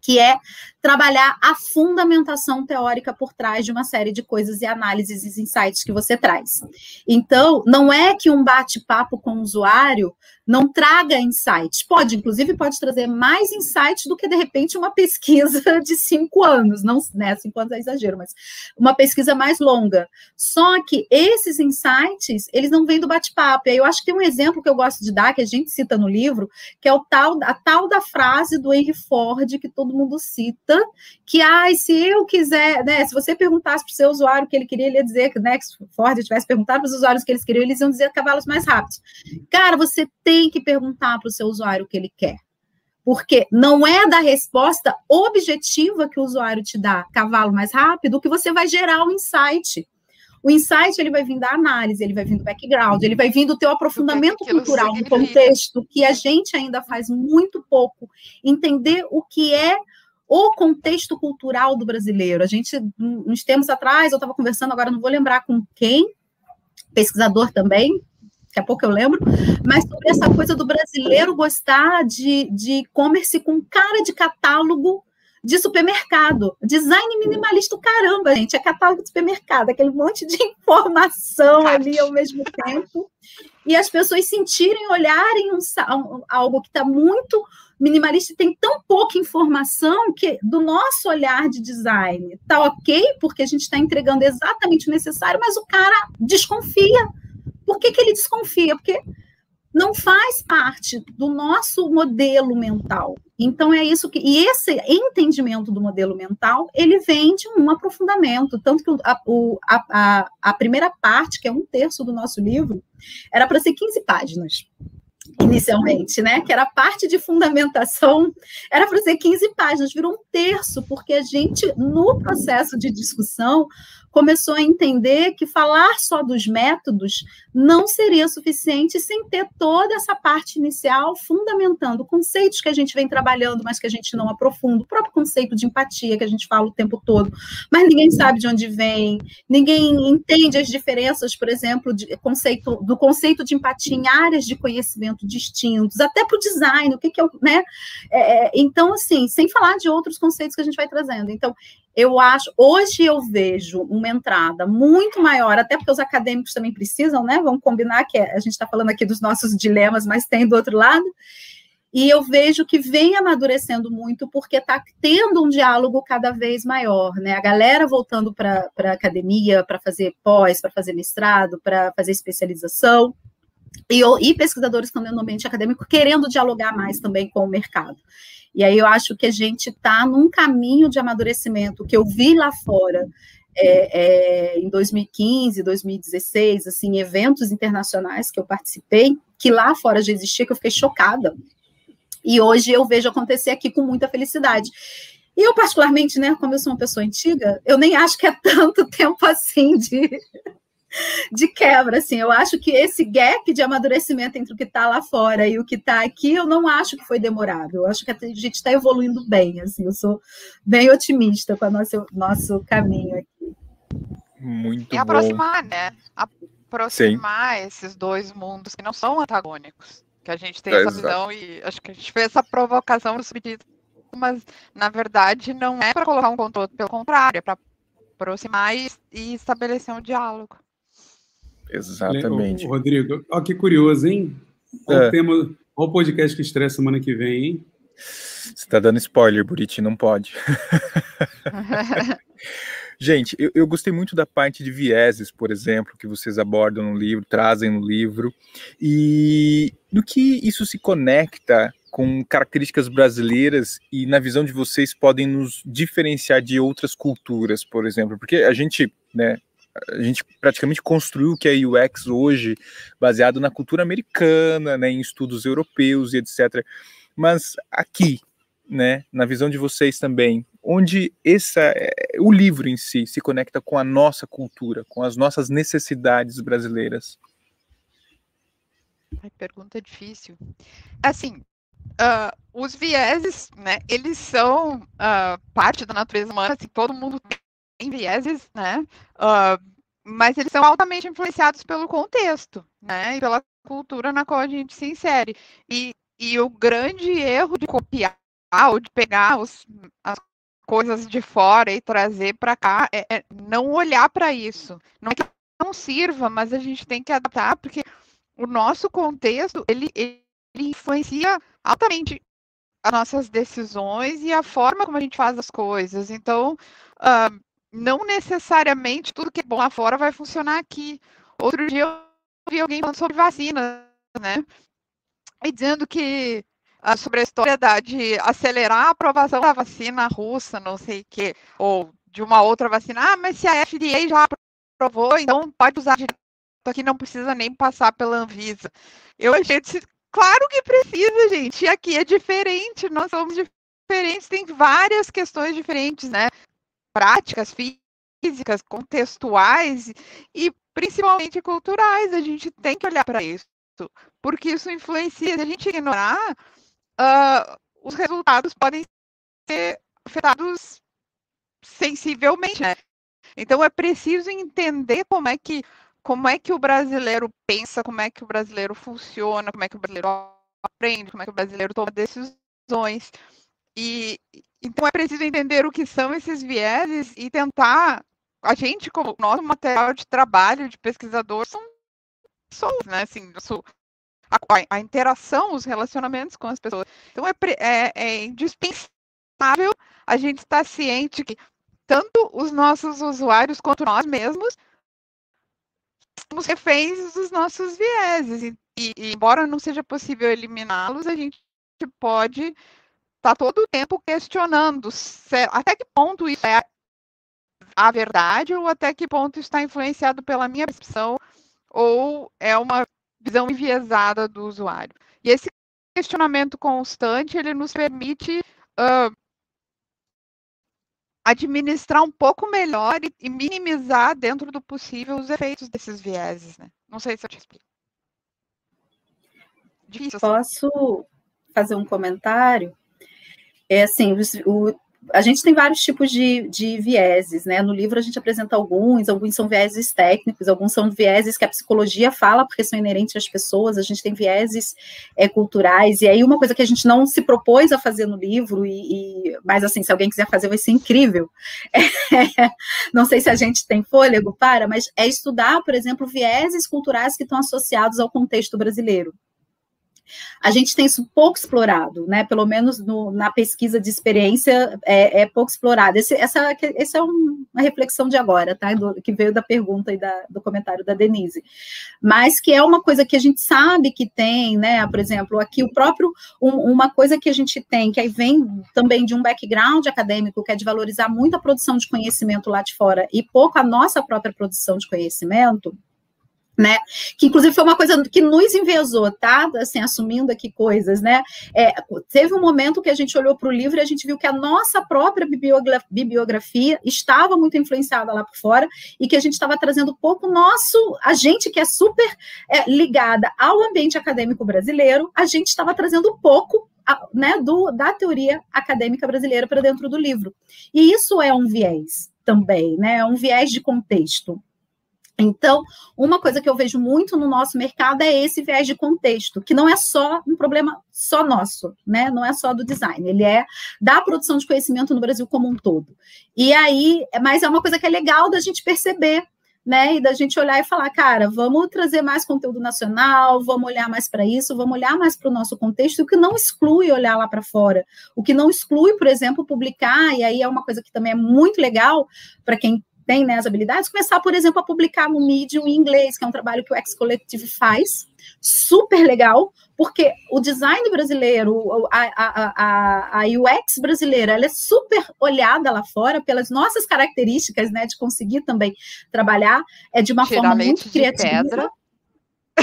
que é trabalhar a fundamentação teórica por trás de uma série de coisas e análises e insights que você traz. Então, não é que um bate-papo com o usuário não traga insights. Pode, inclusive, pode trazer mais insights do que, de repente, uma pesquisa (laughs) de cinco anos. Não, né? Cinco anos é exagero, mas uma pesquisa mais longa. Só que esses insights, eles não vêm do bate-papo. E aí eu acho que tem um exemplo que eu gosto de dar, que a gente cita no livro, que é o tal, a tal da frase do Henry Ford, que todo mundo cita, que, ai, se eu quiser, né? Se você perguntasse para o seu usuário o que ele queria, ele ia dizer que, né, que Ford tivesse perguntado para os usuários o que eles queriam, eles iam dizer cavalos mais rápidos. Cara, você tem tem que perguntar para o seu usuário o que ele quer. Porque não é da resposta objetiva que o usuário te dá, cavalo mais rápido, que você vai gerar um insight. O insight ele vai vir da análise, ele vai vir do background, ele vai vir do teu aprofundamento do cultural, do contexto, que a gente ainda faz muito pouco. Entender o que é o contexto cultural do brasileiro. A gente, uns tempos atrás, eu estava conversando, agora não vou lembrar com quem, pesquisador também, daqui a pouco eu lembro, mas sobre essa coisa do brasileiro gostar de, de e-commerce com cara de catálogo de supermercado. Design minimalista, caramba, gente, é catálogo de supermercado, aquele monte de (laughs) informação ali ao mesmo tempo. E as pessoas sentirem, olharem um, algo que está muito minimalista e tem tão pouca informação que do nosso olhar de design tá ok, porque a gente está entregando exatamente o necessário, mas o cara desconfia por que, que ele desconfia? Porque não faz parte do nosso modelo mental. Então é isso que e esse entendimento do modelo mental ele vem de um aprofundamento, tanto que a, a, a primeira parte, que é um terço do nosso livro, era para ser 15 páginas inicialmente, né? Que era a parte de fundamentação, era para ser 15 páginas, virou um terço, porque a gente, no processo de discussão, começou a entender que falar só dos métodos não seria suficiente sem ter toda essa parte inicial fundamentando conceitos que a gente vem trabalhando, mas que a gente não aprofunda, o próprio conceito de empatia que a gente fala o tempo todo, mas ninguém sabe de onde vem, ninguém entende as diferenças, por exemplo, de conceito, do conceito de empatia em áreas de conhecimento distintos, até para o design, o que, que né? É, é, então, assim, sem falar de outros conceitos que a gente vai trazendo. Então, eu acho, hoje eu vejo uma entrada muito maior, até porque os acadêmicos também precisam, né? Vamos combinar que a gente está falando aqui dos nossos dilemas, mas tem do outro lado. E eu vejo que vem amadurecendo muito porque está tendo um diálogo cada vez maior, né? A galera voltando para a academia para fazer pós, para fazer mestrado, para fazer especialização, e, e pesquisadores também no ambiente acadêmico querendo dialogar mais também com o mercado. E aí eu acho que a gente está num caminho de amadurecimento que eu vi lá fora é, é, em 2015, 2016, assim, eventos internacionais que eu participei, que lá fora já existia, que eu fiquei chocada. E hoje eu vejo acontecer aqui com muita felicidade. E eu, particularmente, né, como eu sou uma pessoa antiga, eu nem acho que é tanto (laughs) tempo assim de, de quebra, assim, eu acho que esse gap de amadurecimento entre o que está lá fora e o que está aqui, eu não acho que foi demorado, eu acho que a gente está evoluindo bem, assim, eu sou bem otimista com o nosso, nosso caminho aqui. Muito e aproximar, bom. né? Aproximar Sim. esses dois mundos que não são antagônicos, que a gente tem é, essa visão e acho que a gente fez essa provocação no subtítulo, mas na verdade não é para colocar um controle, pelo contrário, é para aproximar e, e estabelecer um diálogo. Exatamente. Rodrigo, olha que curioso, hein? É. O, tema, Qual o podcast que estreia semana que vem, hein? Você tá dando spoiler, Buriti, não pode. (laughs) Gente, eu, eu, gostei muito da parte de vieses, por exemplo, que vocês abordam no livro, trazem no livro, e no que isso se conecta com características brasileiras e, na visão de vocês, podem nos diferenciar de outras culturas, por exemplo, porque a gente, né, a gente praticamente construiu o que é UX hoje, baseado na cultura americana, né, em estudos europeus e etc. Mas aqui, né, na visão de vocês também, onde essa, é, o livro em si se conecta com a nossa cultura, com as nossas necessidades brasileiras? Pergunta difícil. Assim, uh, os vieses, né, eles são uh, parte da natureza humana, assim, todo mundo tem vieses, né, uh, mas eles são altamente influenciados pelo contexto, né, e pela cultura na qual a gente se insere. E, e o grande erro de copiar ou de pegar os, as coisas de fora e trazer para cá, é, é, não olhar para isso. Não é que não sirva, mas a gente tem que adaptar, porque o nosso contexto, ele, ele influencia altamente as nossas decisões e a forma como a gente faz as coisas. Então, uh, não necessariamente tudo que é bom lá fora vai funcionar aqui. Outro dia eu vi alguém falando sobre vacina, né? E dizendo que sobre a história da, de acelerar a aprovação da vacina russa, não sei o quê, ou de uma outra vacina. Ah, mas se a FDA já aprovou, então pode usar direto aqui, não precisa nem passar pela Anvisa. Eu achei, claro que precisa, gente, aqui é diferente, nós somos diferentes, tem várias questões diferentes, né? Práticas, físicas, contextuais e principalmente culturais, a gente tem que olhar para isso, porque isso influencia, se a gente ignorar, uh, os resultados podem ser afetados sensivelmente, né? Então é preciso entender como é que como é que o brasileiro pensa, como é que o brasileiro funciona, como é que o brasileiro aprende, como é que o brasileiro toma decisões. E então é preciso entender o que são esses vieses e tentar a gente como nosso material de trabalho de pesquisador são pessoas, né? Assim, nosso, a, a, interação, os relacionamentos com as pessoas. Então é, é, é indispensável a gente estar ciente que tanto os nossos usuários quanto nós mesmos somos reféns dos nossos vieses. E, e, embora não seja possível eliminá-los, a gente pode estar tá todo o tempo questionando se, até que ponto isso é a verdade ou até que ponto está influenciado pela minha percepção ou é uma visão enviesada do usuário. E esse questionamento constante, ele nos permite uh, administrar um pouco melhor e, e, minimizar dentro do possível os efeitos desses vieses, né? Não sei se eu te explico. Difícil, assim. Posso fazer um comentário? É assim, o, a gente tem vários tipos de, de, vieses, né? No livro a gente apresenta alguns, alguns são vieses técnicos, alguns são vieses que a psicologia fala porque são inerentes às pessoas, a gente tem vieses é, culturais, e aí uma coisa que a gente não se propôs a fazer no livro, e, e mas assim, se alguém quiser fazer, vai ser incrível. É, (laughs) não sei se a gente tem fôlego para, mas é estudar, por exemplo, vieses culturais que estão associados ao contexto brasileiro. A gente tem isso pouco explorado, né? Pelo menos no, na pesquisa de experiência é, é pouco explorado. Esse, essa, essa é um, uma reflexão de agora, tá? Do, que veio da pergunta e da, do comentário da Denise. Mas que é uma coisa que a gente sabe que tem, né? Por exemplo, aqui o próprio um, uma coisa que a gente tem, que aí vem também de um background acadêmico, que é de valorizar muito a produção de conhecimento lá de fora e pouco a nossa própria produção de conhecimento né? Que inclusive foi uma coisa que nos envezou, tá? Assim, assumindo aqui coisas, né? É, teve um momento que a gente olhou para o livro e a gente viu que a nossa própria bibliografia estava muito influenciada lá por fora e que a gente estava trazendo pouco nosso, a gente que é super é, ligada ao ambiente acadêmico brasileiro, a gente estava trazendo pouco né, do, da teoria acadêmica brasileira para dentro do livro. E isso é um viés também, né? É um viés de contexto. Então, uma coisa que eu vejo muito no nosso mercado é esse viés de contexto, que não é só um problema só nosso, né? Não é só do design, ele é da produção de conhecimento no Brasil como um todo. E aí, mas é uma coisa que é legal da gente perceber, né? E da gente olhar e falar, cara, vamos trazer mais conteúdo nacional, vamos olhar mais para isso, vamos olhar mais para o nosso contexto, o que não exclui olhar lá para fora, o que não exclui, por exemplo, publicar, e aí é uma coisa que também é muito legal para quem tem né, as habilidades, começar, por exemplo, a publicar no Medium em inglês, que é um trabalho que o X Collective faz, super legal, porque o design brasileiro, a, a, a, a UX brasileira, ela é super olhada lá fora pelas nossas características, né, de conseguir também trabalhar é de uma forma muito criativa. Pedra.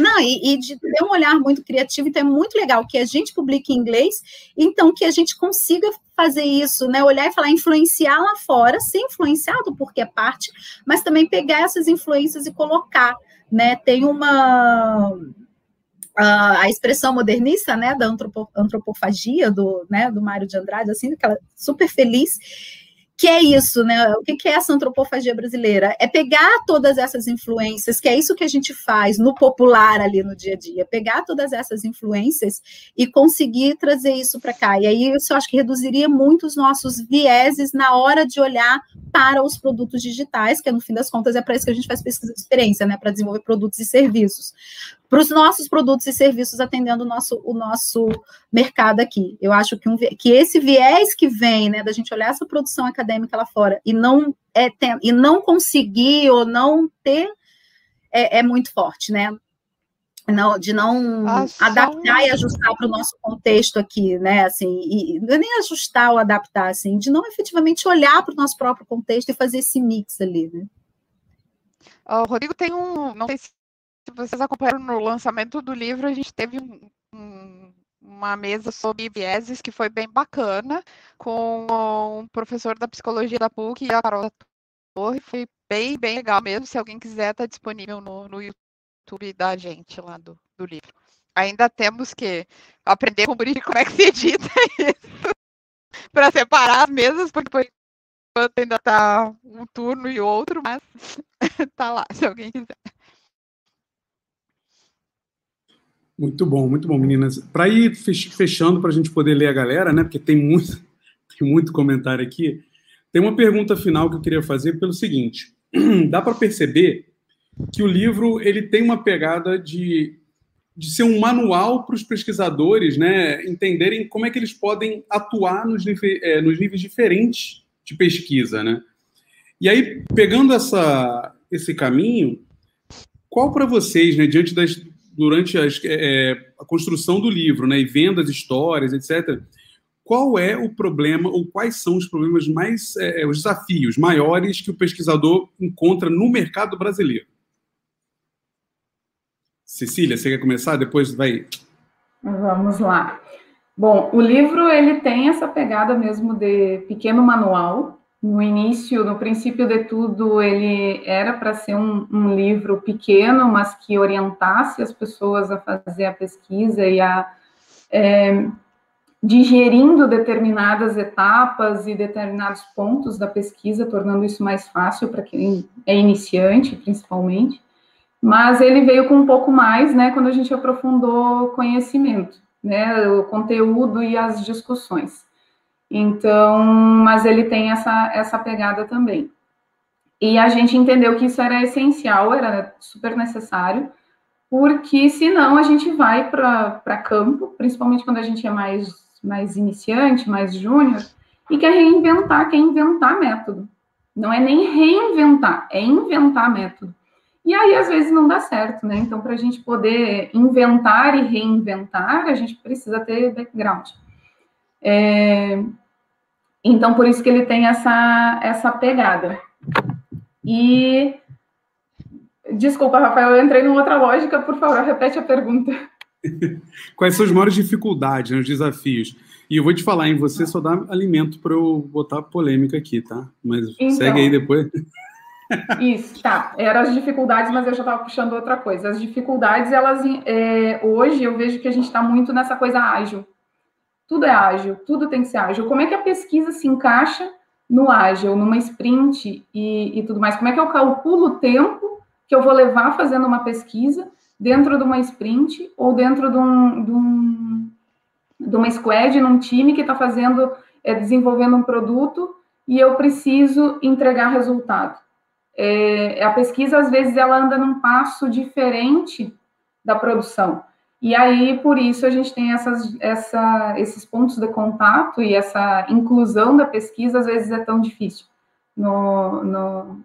Não, e, e, de ter um olhar muito criativo, então é muito legal que a gente publique em inglês, então que a gente consiga fazer isso, né? Olhar e falar, influenciar lá fora, ser influenciado porque é parte, mas também pegar essas influências e colocar, né? Tem uma a, a expressão modernista, né, da antropo, antropofagia do, né, do Mário de Andrade, assim, aquela super feliz que é isso, né? O que é essa antropofagia brasileira? É pegar todas essas influências, que é isso que a gente faz no popular ali no dia a dia, pegar todas essas influências e conseguir trazer isso para cá. E aí isso eu acho que reduziria muito os nossos vieses na hora de olhar para os produtos digitais, que no fim das contas é para isso que a gente faz pesquisa de experiência, né? Para desenvolver produtos e serviços para os nossos produtos e serviços atendendo o nosso, o nosso mercado aqui. Eu acho que, um, que esse viés que vem, né, da gente olhar essa produção acadêmica lá fora e não, é, tem, e não conseguir ou não ter, é, é muito forte, né? Não, de não ah, adaptar e ajustar para o nosso contexto aqui, né? Assim, e, não é nem ajustar ou adaptar, assim, de não efetivamente olhar para o nosso próprio contexto e fazer esse mix ali, né? O Rodrigo tem um, não sei se se vocês acompanharam no lançamento do livro, a gente teve um, um, uma mesa sobre vieses que foi bem bacana, com um professor da psicologia da PUC e a Carol da Torre. Foi bem, bem legal mesmo. Se alguém quiser, está disponível no, no YouTube da gente lá do, do livro. Ainda temos que aprender com o Buri como é que se edita (laughs) isso para separar as mesas, porque por enquanto ainda está um turno e outro, mas (laughs) tá lá, se alguém quiser. Muito bom, muito bom, meninas. Para ir fechando, para a gente poder ler a galera, né? Porque tem muito, (laughs) tem muito comentário aqui. Tem uma pergunta final que eu queria fazer pelo seguinte: (clears throat) dá para perceber que o livro ele tem uma pegada de, de ser um manual para os pesquisadores, né? Entenderem como é que eles podem atuar nos, é, nos níveis diferentes de pesquisa, né? E aí, pegando essa, esse caminho, qual para vocês, né, diante das, durante as, é, é, a construção do livro, né, e vendo as histórias, etc., qual é o problema ou quais são os problemas mais, é, é, os desafios maiores que o pesquisador encontra no mercado brasileiro? Cecília, você quer começar? Depois vai. Vamos lá. Bom, o livro ele tem essa pegada mesmo de pequeno manual, no início, no princípio de tudo, ele era para ser um, um, livro pequeno, mas que orientasse as pessoas a fazer a pesquisa e a é, digerindo determinadas etapas e determinados pontos da pesquisa, tornando isso mais fácil para quem é iniciante, principalmente. Mas ele veio com um pouco mais, né, quando a gente aprofundou conhecimento, né, o conteúdo e as discussões. Então, mas ele tem essa, essa pegada também. E a gente entendeu que isso era essencial, era super necessário, porque senão a gente vai para campo, principalmente quando a gente é mais, mais iniciante, mais júnior, e quer reinventar, quer inventar método. Não é nem reinventar, é inventar método. E aí, às vezes, não dá certo, né? Então, para a gente poder inventar e reinventar, a gente precisa ter background. É, então, por isso que ele tem essa, essa pegada. E. Desculpa, Rafael, eu entrei numa outra lógica, por favor, repete a pergunta. (laughs) Quais são as maiores dificuldades, né, os desafios? E eu vou te falar, em você só dá alimento para eu botar polêmica aqui, tá? Mas então, segue aí depois. Isso, tá. Eram as dificuldades, mas eu já estava puxando outra coisa. As dificuldades, elas é, hoje eu vejo que a gente está muito nessa coisa ágil. Tudo é ágil, tudo tem que ser ágil. Como é que a pesquisa se encaixa no ágil, numa sprint e, e tudo mais? Como é que eu calculo o tempo que eu vou levar fazendo uma pesquisa dentro de uma sprint ou dentro de, um, de, um, de uma squad, num time que está fazendo, é, desenvolvendo um produto e eu preciso entregar resultado. É, a pesquisa, às vezes, ela anda num passo diferente da produção. E aí, por isso, a gente tem essas, essa, esses pontos de contato e essa inclusão da pesquisa, às vezes, é tão difícil no, no,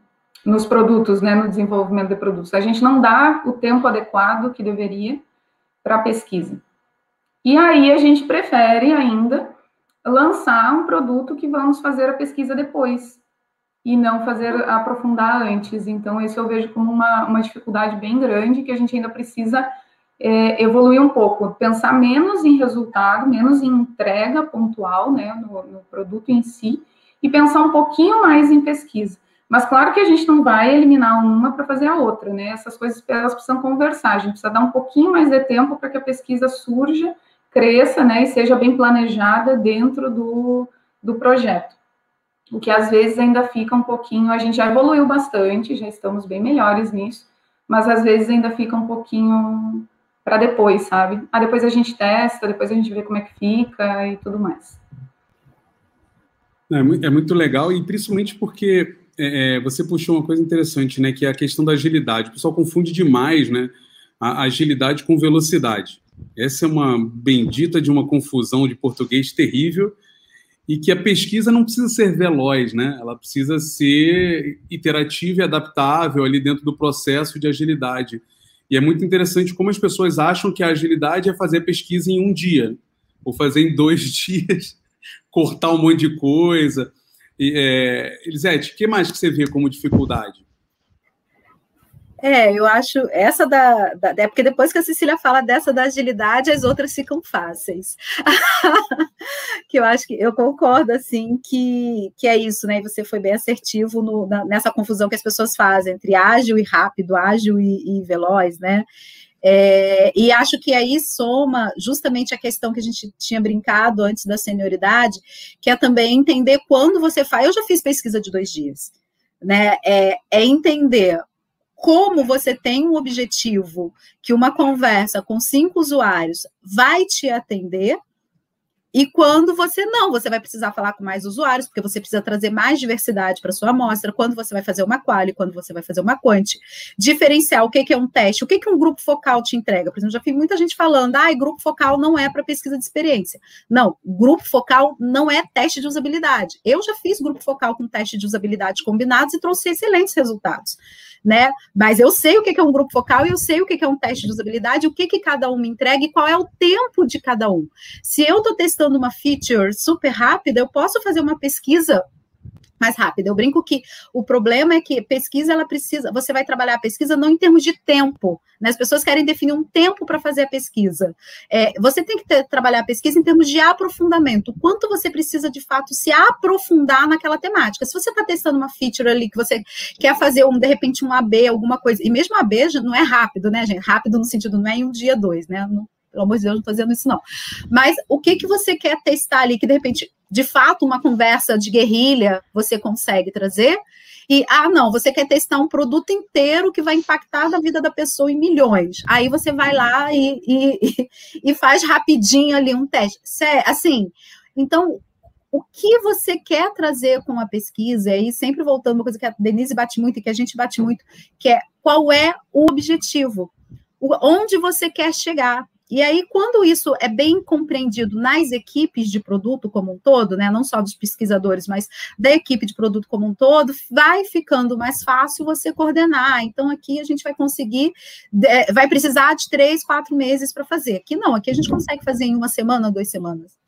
nos produtos, né, no desenvolvimento de produtos. A gente não dá o tempo adequado que deveria para a pesquisa. E aí, a gente prefere ainda lançar um produto que vamos fazer a pesquisa depois, e não fazer aprofundar antes. Então, isso eu vejo como uma, uma dificuldade bem grande que a gente ainda precisa é, evoluir um pouco, pensar menos em resultado, menos em entrega pontual, né, no, no produto em si, e pensar um pouquinho mais em pesquisa. Mas claro que a gente não vai eliminar uma para fazer a outra, né? Essas coisas elas precisam conversar, a gente precisa dar um pouquinho mais de tempo para que a pesquisa surja, cresça, né, e seja bem planejada dentro do, do projeto o que às vezes ainda fica um pouquinho, a gente já evoluiu bastante, já estamos bem melhores nisso, mas às vezes ainda fica um pouquinho para depois, sabe? Ah, depois a gente testa, depois a gente vê como é que fica e tudo mais. É muito, é muito legal, e principalmente porque é, é, você puxou uma coisa interessante, né? Que é a questão da agilidade. O pessoal confunde demais, né? A agilidade com velocidade. Essa é uma bendita de uma confusão de português terrível e que a pesquisa não precisa ser veloz, né? Ela precisa ser iterativa e adaptável ali dentro do processo de agilidade. E é muito interessante como as pessoas acham que a agilidade é fazer a pesquisa em um dia, ou fazer em dois (laughs) dias, cortar um monte de coisa. E, é, Elisete, o que mais que você vê como dificuldade? É, eu acho essa da, da, É porque depois que a Cecília fala dessa da agilidade, as outras ficam fáceis. (laughs) que eu acho que eu concordo, assim, que, que é isso, né? E você foi bem assertivo no, na, nessa confusão que as pessoas fazem entre ágil e rápido, ágil e, e veloz, né? É, e acho que aí soma justamente a questão que a gente tinha brincado antes da senioridade, que é também entender quando você faz. Eu já fiz pesquisa de dois dias. Né, é, é entender como você tem um objetivo que uma conversa com cinco usuários vai te atender, e quando você não, você vai precisar falar com mais usuários, porque você precisa trazer mais diversidade para sua amostra, quando você vai fazer uma quali, quando você vai fazer uma quant, diferenciar o que, que é um teste, o que, que um grupo focal te entrega. Por exemplo, já vi muita gente falando, ah, grupo focal não é para pesquisa de experiência. Não, grupo focal não é teste de usabilidade. Eu já fiz grupo focal com teste de usabilidade combinados e trouxe excelentes resultados né? Mas eu sei o que é um grupo focal e eu sei o que é um teste de usabilidade, o que, que cada um me entrega e qual é o tempo de cada um. Se eu estou testando uma feature super rápida, eu posso fazer uma pesquisa mais rápida. Eu brinco que o problema é que pesquisa ela precisa, você vai trabalhar a pesquisa não em termos de tempo, né? As pessoas querem definir um tempo para fazer a pesquisa. É, você tem que ter, trabalhar a pesquisa em termos de aprofundamento. Quanto você precisa de fato se aprofundar naquela temática? Se você está testando uma feature ali que você quer fazer um de repente um AB, alguma coisa, e mesmo AB não é rápido, né, gente? Rápido no sentido não é em um dia dois, né? Não, pelo amor de Deus, não estou dizendo isso, não. Mas o que, que você quer testar ali que, de repente, de fato, uma conversa de guerrilha você consegue trazer? E, ah, não, você quer testar um produto inteiro que vai impactar na vida da pessoa em milhões. Aí você vai lá e, e, (laughs) e faz rapidinho ali um teste. Assim, então, o que você quer trazer com a pesquisa, e sempre voltando uma coisa que a Denise bate muito e que a gente bate muito, que é qual é o objetivo? onde você quer chegar? E aí, quando isso é bem compreendido nas equipes de produto como um todo, né, não só dos pesquisadores, mas da equipe de produto como um todo, vai ficando mais fácil você coordenar. Então, aqui a gente vai conseguir, vai precisar de três, quatro meses para fazer. Aqui não, aqui a gente consegue fazer em uma semana, duas semanas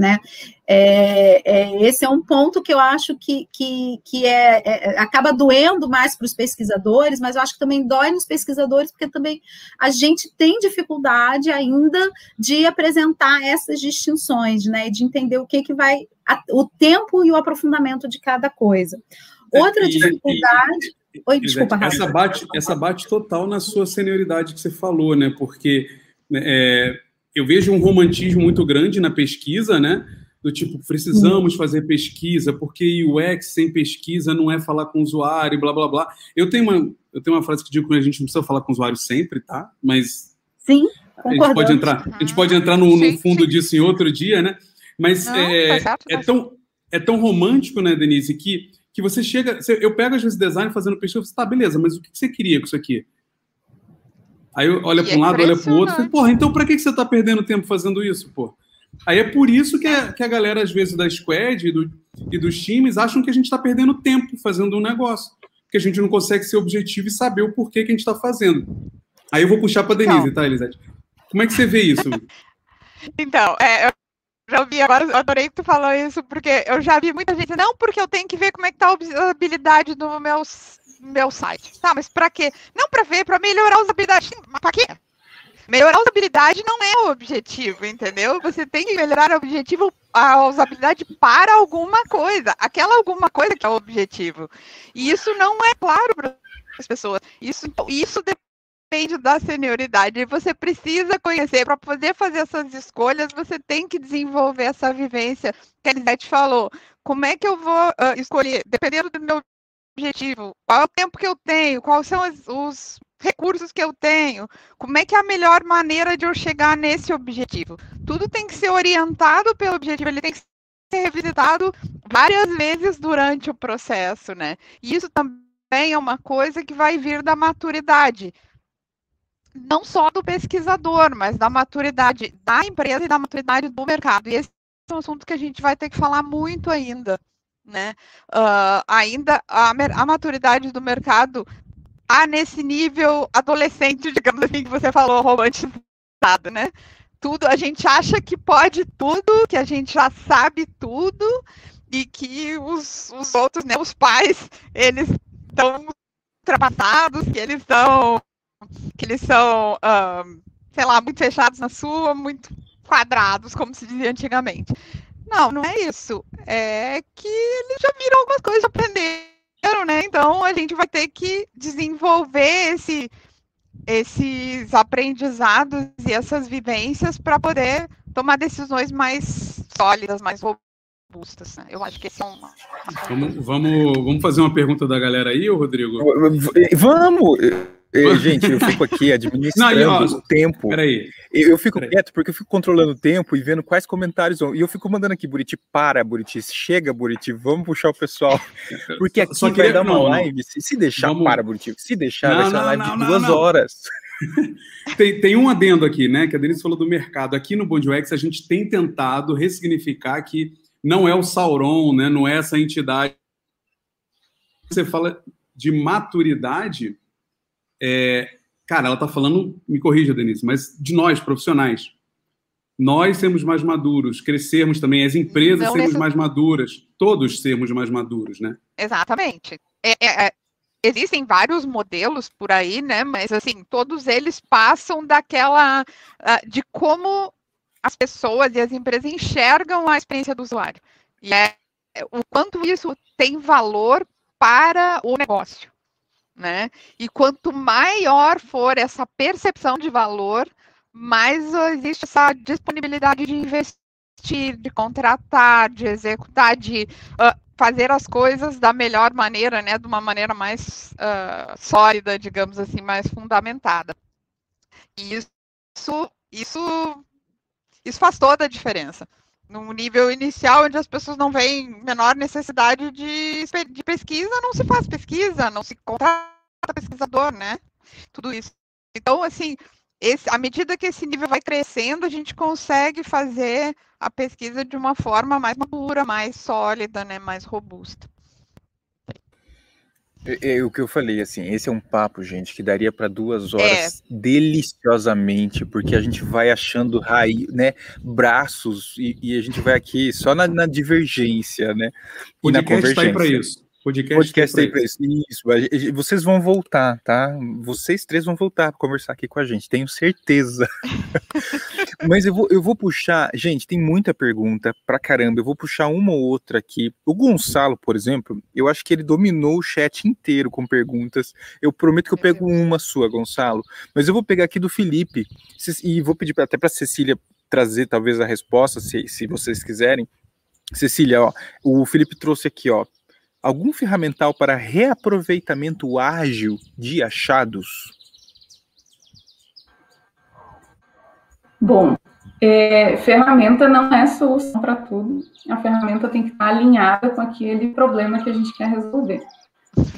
né? É, é, esse é um ponto que eu acho que, que, que é, é acaba doendo mais para os pesquisadores, mas eu acho que também dói nos pesquisadores, porque também a gente tem dificuldade ainda de apresentar essas distinções, né? De entender o que, que vai, a, o tempo e o aprofundamento de cada coisa. É, Outra dificuldade. Oi, desculpa, essa bate, essa bate total na sua senioridade que você falou, né? Porque né, é, eu vejo um romantismo muito grande na pesquisa, né? Do tipo, precisamos fazer pesquisa, porque UX sem pesquisa não é falar com o usuário, blá blá blá. Eu tenho uma, eu tenho uma frase que digo que a gente não precisa falar com o usuário sempre, tá? Mas. Sim, a gente pode entrar, a gente pode entrar no, no fundo disso em outro dia, né? Mas não, é, é, tão, é tão romântico, né, Denise, que que você chega. eu pego às vezes design fazendo pesquisa, você tá, beleza, mas o que você queria com isso aqui? Aí olha para um é lado, olha para o outro, fala, porra, então para que você está perdendo tempo fazendo isso, pô? Aí é por isso que a, que a galera, às vezes, da Squad e, do, e dos times acham que a gente está perdendo tempo fazendo um negócio. Que a gente não consegue ser objetivo e saber o porquê que a gente está fazendo. Aí eu vou puxar para Denise, então, tá, Elisete? Como é que você vê isso? (laughs) então, é, eu já vi, agora eu adorei que tu falou isso, porque eu já vi muita gente, não, porque eu tenho que ver como é que tá a usabilidade do meu, meu site. Tá, mas para quê? Não para ver, para melhorar a usabilidade. Mas para quê? Melhorar a usabilidade não é o objetivo, entendeu? Você tem que melhorar o objetivo, a usabilidade para alguma coisa. Aquela alguma coisa que é o objetivo. E isso não é claro para as pessoas. Isso, isso depende da senioridade. Você precisa conhecer para poder fazer essas escolhas. Você tem que desenvolver essa vivência que a Elisete falou. Como é que eu vou uh, escolher, dependendo do meu objetivo, qual é o tempo que eu tenho, quais são os, os recursos que eu tenho, como é que é a melhor maneira de eu chegar nesse objetivo. Tudo tem que ser orientado pelo objetivo, ele tem que ser revisitado várias vezes durante o processo, né? E isso também é uma coisa que vai vir da maturidade. Não só do pesquisador, mas da maturidade da empresa e da maturidade do mercado. E esse é um assunto que a gente vai ter que falar muito ainda. Né? Uh, ainda a, a maturidade do mercado tá nesse nível adolescente, (laughs) digamos assim, que você falou, romantizado, né? Tudo, a gente acha que pode tudo, que a gente já sabe tudo, e que os, os outros, né, os pais, eles estão ultrapassados, que eles são, que eles são, um, sei lá, muito fechados na sua, muito quadrados, como se dizia antigamente. Não, não é isso. É que eles já viram algumas coisas, aprenderam né? Então a gente vai ter que desenvolver esse, esses aprendizados e essas vivências para poder tomar decisões mais sólidas, mais robustas. Né? Eu acho que esse é um. Vamos, vamos, vamos fazer uma pergunta da galera aí, Rodrigo? Vamos! gente, eu fico aqui (laughs) administrando Não, ó, o tempo. Peraí. Eu, eu fico peraí. quieto porque eu fico controlando o tempo e vendo quais comentários vão. E eu fico mandando aqui, Buriti, para, Buriti, chega, Buriti, vamos puxar o pessoal. (laughs) Porque aqui Só vai dar uma não, live, se, se deixar, vamos... para, Buriti, se deixar, não, vai ser uma live de duas horas. (laughs) tem, tem um adendo aqui, né, que a Denise falou do mercado. Aqui no Bond UX, a gente tem tentado ressignificar que não é o Sauron, né, não é essa entidade. Você fala de maturidade, é, cara, ela está falando, me corrija, Denise, mas de nós, profissionais. Nós sermos mais maduros, crescermos também, as empresas Não sermos mais maduras, todos sermos mais maduros, né? Exatamente. É, é, é, existem vários modelos por aí, né? Mas assim, todos eles passam daquela uh, de como as pessoas e as empresas enxergam a experiência do usuário. E é o quanto isso tem valor para o negócio né? E quanto maior for essa percepção de valor, mais existe essa disponibilidade de investir, de contratar, de executar, de uh, fazer as coisas da melhor maneira, né? De uma maneira mais uh, sólida, digamos assim, mais fundamentada. E isso, isso, isso faz toda a diferença num nível inicial onde as pessoas não veem menor necessidade de, de pesquisa, não se faz pesquisa, não se contrata pesquisador, né? Tudo isso. Então, assim, esse, à medida que esse nível vai crescendo, a gente consegue fazer a pesquisa de uma forma mais madura, mais sólida, né, mais robusta. É, é, o que eu falei, assim, esse é um papo, gente, que daria para duas horas é. deliciosamente, porque a gente vai achando raiz, né, braços, e, e, a gente vai aqui só na, na divergência, né? E o na convergência. Tá aí para isso. Podcast, podcast aí para isso. isso. Vocês vão voltar, tá? Vocês três vão voltar para conversar aqui com a gente, tenho certeza. (laughs) Mas eu vou, eu vou puxar, gente, tem muita pergunta pra caramba. Eu vou puxar uma ou outra aqui. O Gonçalo, por exemplo, eu acho que ele dominou o chat inteiro com perguntas. Eu prometo que eu pego uma sua, Gonçalo. Mas eu vou pegar aqui do Felipe e vou pedir até para Cecília trazer talvez a resposta, se, se vocês quiserem. Cecília, ó, o Felipe trouxe aqui, ó, algum ferramental para reaproveitamento ágil de achados? Bom, É, ferramenta não é solução para tudo. A ferramenta tem que estar alinhada com aquele problema que a gente quer resolver.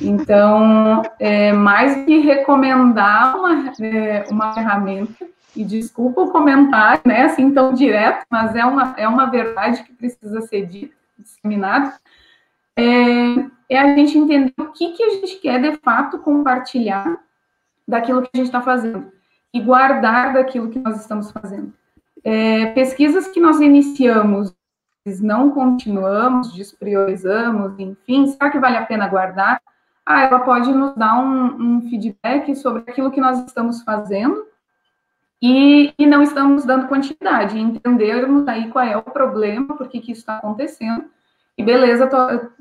Então, é, mais que recomendar uma, é, uma ferramenta, e desculpa o comentário, né, assim tão direto, mas é uma, é uma verdade que precisa ser dita, disseminada, é, é a gente entender o que, que a gente quer de fato compartilhar daquilo que a gente está fazendo e guardar daquilo que nós estamos fazendo. É, pesquisas que nós iniciamos, não continuamos, despriorizamos, enfim, será que vale a pena guardar? Ah, ela pode nos dar um, um feedback sobre aquilo que nós estamos fazendo e, e, não estamos dando quantidade, entendermos aí qual é o problema, por que, que isso está acontecendo, e beleza, tô,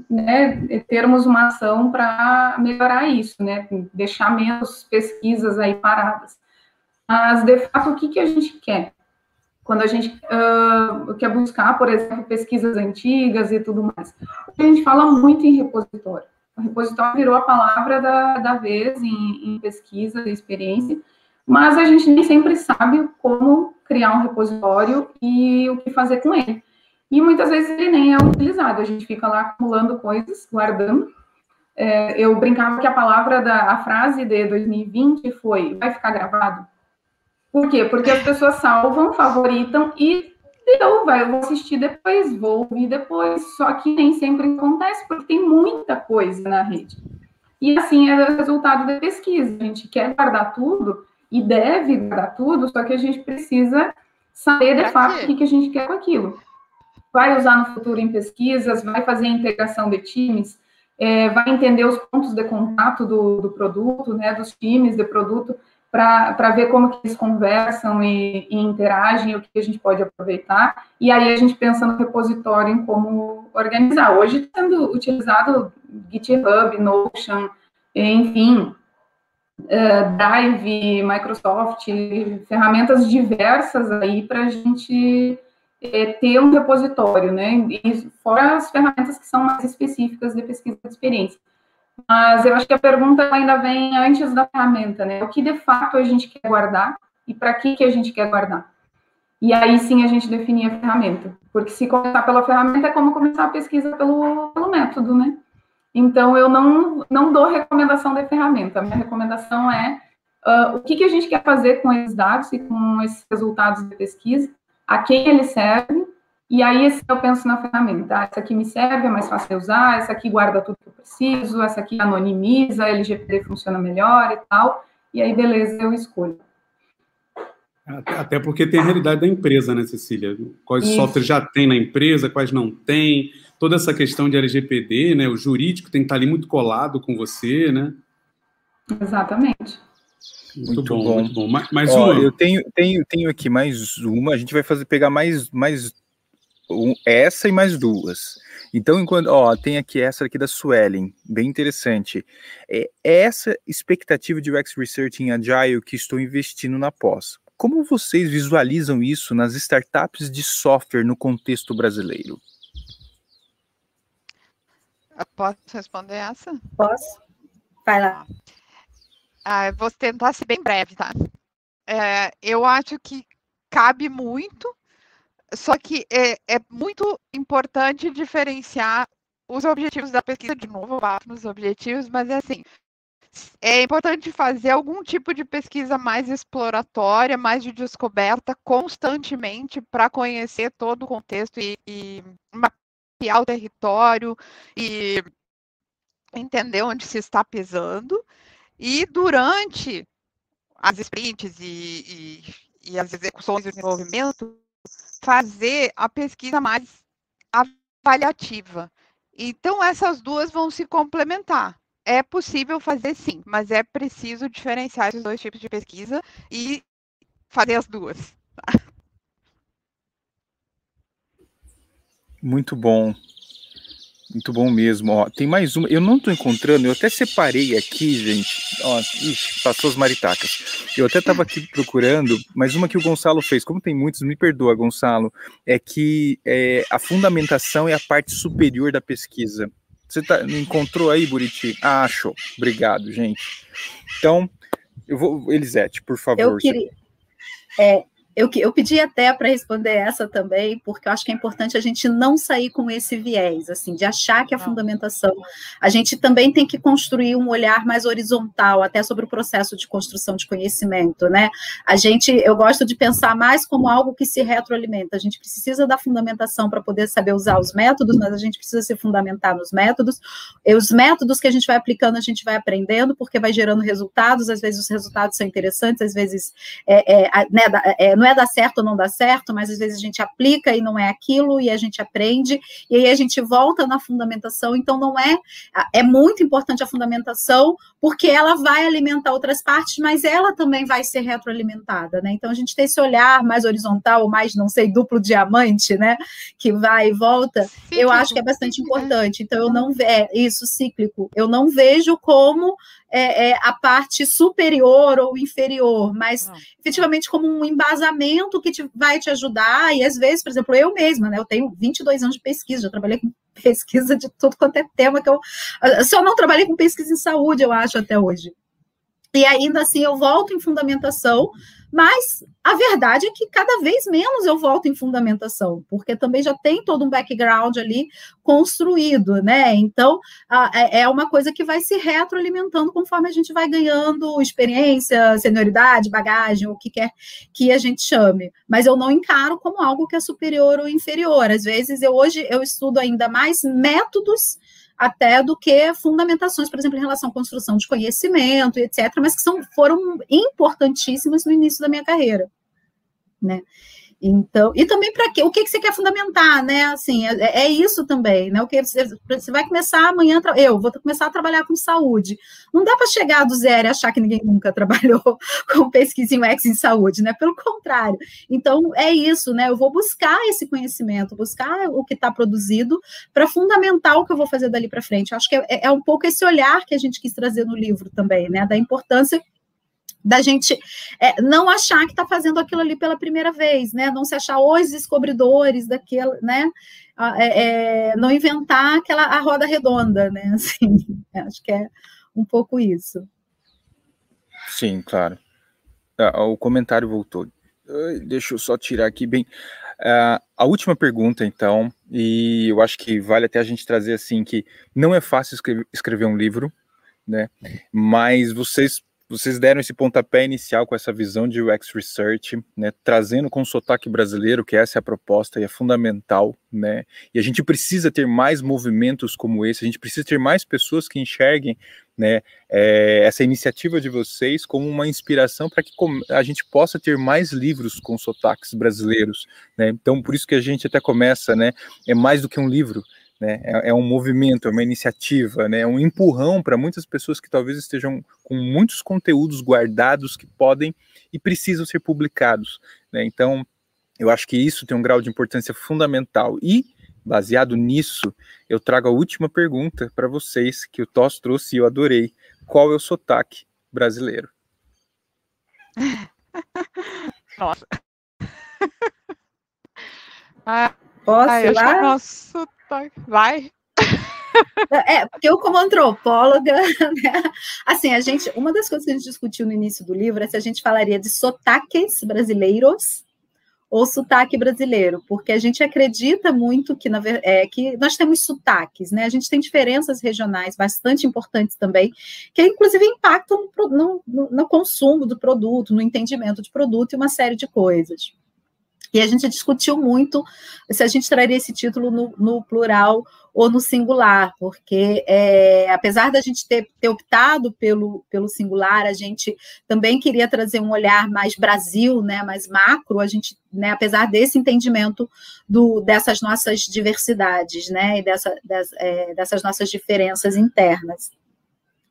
né, termos uma ação para melhorar isso, né, deixar menos pesquisas aí paradas. Mas, de fato, o que, que a gente quer? Quando a gente uh, quer buscar, por exemplo, pesquisas antigas e tudo mais. A gente fala muito em repositório. O repositório virou a palavra da, da vez em, em pesquisa e experiência, mas a gente nem sempre sabe como criar um repositório e o que fazer com ele. E muitas vezes ele nem é utilizado, a gente fica lá acumulando coisas, guardando. É, eu brincava que a palavra da a frase de 2020 foi: vai ficar gravado? Por quê? Porque as pessoas salvam, favoritam e deu, vai, eu vou assistir depois, vou ouvir depois. Só que nem sempre acontece, porque tem muita coisa na rede. E assim é o resultado da pesquisa. A gente quer guardar tudo e deve guardar tudo, só que a gente precisa saber de fato o que, que a gente quer com aquilo. Vai usar no futuro em pesquisas, vai fazer integração de times, é, vai entender os pontos de contato do, do produto, né, dos times de produto, para ver como que eles conversam e, e, interagem, o que a gente pode aproveitar, e aí a gente pensa no repositório em como organizar. Hoje está sendo utilizado GitHub, Notion, enfim, uh, Drive, Microsoft, ferramentas diversas aí para a gente é, ter um repositório, né? E fora as ferramentas que são mais específicas de pesquisa de experiência. Mas eu acho que a pergunta ainda vem antes da ferramenta, né? O que de fato a gente quer guardar e para que, que a gente quer guardar? E aí sim a gente definir a ferramenta. Porque se começar pela ferramenta é como começar a pesquisa pelo, pelo método, né? Então eu não, não dou recomendação de ferramenta. A minha recomendação é uh, o que, que a gente quer fazer com esses dados e com esses resultados de pesquisa, a quem eles servem e aí eu penso na ferramenta, ah, essa aqui me serve, é mais fácil de usar, essa aqui guarda tudo que eu preciso, essa aqui anonimiza, a LGPD funciona melhor e tal, e aí beleza, eu escolho. Até porque tem a realidade da empresa, né, Cecília? Quais Isso. softwares já tem na empresa, quais não tem, toda essa questão de LGPD, né, o jurídico tem que estar ali muito colado com você, né? Exatamente. Muito, muito bom, bom, muito bom. Mais, mais Ó, uma. Eu tenho, tenho, tenho aqui mais uma. A gente vai fazer pegar mais, mais um, essa e mais duas. Então, enquanto, ó, tem aqui essa aqui da Suelen, bem interessante. É essa expectativa de UX Research em Agile que estou investindo na pós. Como vocês visualizam isso nas startups de software no contexto brasileiro? Posso responder essa? Posso. Vai lá. Ah, vou tentar ser bem breve, tá? É, eu acho que cabe muito só que é, é muito importante diferenciar os objetivos da pesquisa, de novo, bato nos objetivos, mas é assim, é importante fazer algum tipo de pesquisa mais exploratória, mais de descoberta constantemente para conhecer todo o contexto e, e, mapear o território e entender onde se está pesando. E durante as sprints e, e, e as execuções de desenvolvimento, fazer a pesquisa mais avaliativa. Então, essas duas vão se complementar. É possível fazer sim, mas é preciso diferenciar esses dois tipos de pesquisa e fazer as duas. (laughs) Muito bom. Muito bom mesmo. Ó, tem mais uma. Eu não estou encontrando, eu até separei aqui, gente. Ó, ixi, passou as maritacas. Eu até estava aqui procurando, mas uma que o Gonçalo fez, como tem muitos, me perdoa, Gonçalo, é que é, a fundamentação é a parte superior da pesquisa. Você tá, encontrou aí, Buriti? Ah, achou. Obrigado, gente. Então, eu vou. Elisete, por favor. Eu queria. É, eu, eu pedi até para responder essa também, porque eu acho que é importante a gente não sair com esse viés, assim, de achar que a fundamentação. A gente também tem que construir um olhar mais horizontal, até sobre o processo de construção de conhecimento, né? A gente, eu gosto de pensar mais como algo que se retroalimenta. A gente precisa da fundamentação para poder saber usar os métodos, mas a gente precisa se fundamentar nos métodos. E os métodos que a gente vai aplicando, a gente vai aprendendo, porque vai gerando resultados. Às vezes os resultados são interessantes, às vezes é, é, né, é, não é dar certo ou não dar certo, mas às vezes a gente aplica e não é aquilo, e a gente aprende, e aí a gente volta na fundamentação. Então, não é. É muito importante a fundamentação, porque ela vai alimentar outras partes, mas ela também vai ser retroalimentada, né? Então, a gente tem esse olhar mais horizontal, mais, não sei, duplo diamante, né? Que vai e volta, cíclico. eu acho que é bastante importante. Então, eu não vejo. É, isso, cíclico. Eu não vejo como é, é, a parte superior ou inferior, mas não. efetivamente como um embasamento que te, vai te ajudar. E às vezes, por exemplo, eu mesma, né, eu tenho 22 anos de pesquisa, já trabalhei com (laughs) pesquisa de tudo quanto é tema que eu só não trabalhei com pesquisa em saúde, eu acho, até hoje. E ainda assim eu volto em fundamentação mas a verdade é que cada vez menos eu volto em fundamentação, porque também já tem todo um background ali construído, né? Então é, é uma coisa que vai se retroalimentando conforme a gente vai ganhando experiência, senioridade, bagagem, o que quer que a gente chame. Mas eu não encaro como algo que é superior ou inferior. Às vezes eu hoje eu estudo ainda mais métodos até do que fundamentações, por exemplo, em relação à construção de conhecimento, etc., mas que são, foram importantíssimas no início da minha carreira. Né? Então, e também para? O que, que você quer fundamentar, né? Assim, é, é isso também, né? O que você, você vai começar amanhã, eu vou começar a trabalhar com saúde. Não dá para chegar do zero e achar que ninguém nunca (laughs) trabalhou com pesquisa em UX em saúde, né? Pelo contrário. Então, é isso, né? Eu vou buscar esse conhecimento, buscar o que está produzido para fundamentar o que eu vou fazer dali para frente. Eu acho que é, é um pouco esse olhar que a gente quis trazer no livro também, né? Da importância da gente é, não achar que está fazendo aquilo ali pela primeira vez, né? Não se achar os descobridores daquela, né? É, é, não inventar aquela a roda redonda, né? (laughs) Assim, acho que é um pouco isso. Sim, claro. Ah, o comentário voltou. Deixa eu só tirar aqui bem. Uh, a última pergunta, então, e eu acho que vale até a gente trazer assim que não é fácil escrever, escrever um livro, né? Mas vocês vocês deram esse pontapé inicial com essa visão de UX Research, né, trazendo com o sotaque brasileiro, que essa é a proposta e é fundamental, né, e a gente precisa ter mais movimentos como esse, a gente precisa ter mais pessoas que enxerguem, né, é, essa iniciativa de vocês como uma inspiração para que a gente possa ter mais livros com sotaques brasileiros, né, então por isso que a gente até começa, né, é mais do que um livro, né? É, é, um movimento, é uma iniciativa, né? é um empurrão para muitas pessoas que talvez estejam com muitos conteúdos guardados que podem e precisam ser publicados. Né? Então, eu acho que isso tem um grau de importância fundamental. E, baseado nisso, eu trago a última pergunta para vocês, que o Toss trouxe e eu adorei. Qual é o sotaque brasileiro? (laughs) Nossa. ah, Posso ir lá? Nosso Vai. É, porque eu, como antropóloga, (laughs) né, assim, a gente, uma das coisas que a gente discutiu no início do livro é se a gente falaria de sotaques brasileiros ou sotaque brasileiro, porque a gente acredita muito que, na, é, que nós temos sotaques, né? A gente tem diferenças regionais bastante importantes também, que inclusive impactam no, no, no consumo do produto, no entendimento de produto e uma série de coisas. E a gente discutiu muito se a gente traria esse título no, no plural ou no singular, porque é, apesar da gente ter, ter, optado pelo, pelo singular, a gente também queria trazer um olhar mais Brasil, né, mais macro, a gente, né, apesar desse entendimento do, dessas nossas diversidades, né, e dessa, é, dessas nossas diferenças internas.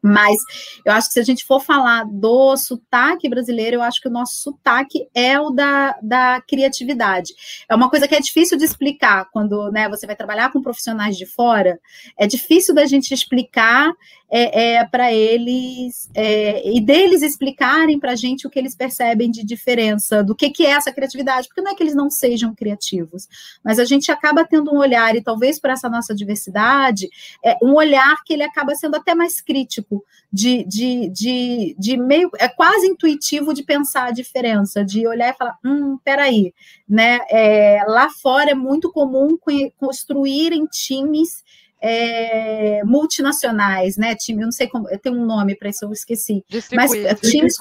Mas eu acho que se a gente for falar do sotaque brasileiro, eu acho que o nosso sotaque é o da, da criatividade. É uma coisa que é difícil de explicar quando né, você vai trabalhar com profissionais de fora, é difícil da gente explicar é, é para eles é, e deles explicarem para a gente o que eles percebem de diferença, do que, que é essa criatividade, porque não é que eles não sejam criativos, mas a gente acaba tendo um olhar, e talvez por essa nossa diversidade, é, um olhar que ele acaba sendo até mais crítico, de, de, de, de meio, é quase intuitivo de pensar a diferença, de olhar e falar, hum, peraí, né, é, lá fora é muito comum construírem times é, multinacionais, né? Time, eu não sei como, tem um nome para isso, eu esqueci. Mas é, times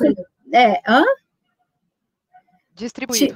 é, hã? Distribuído.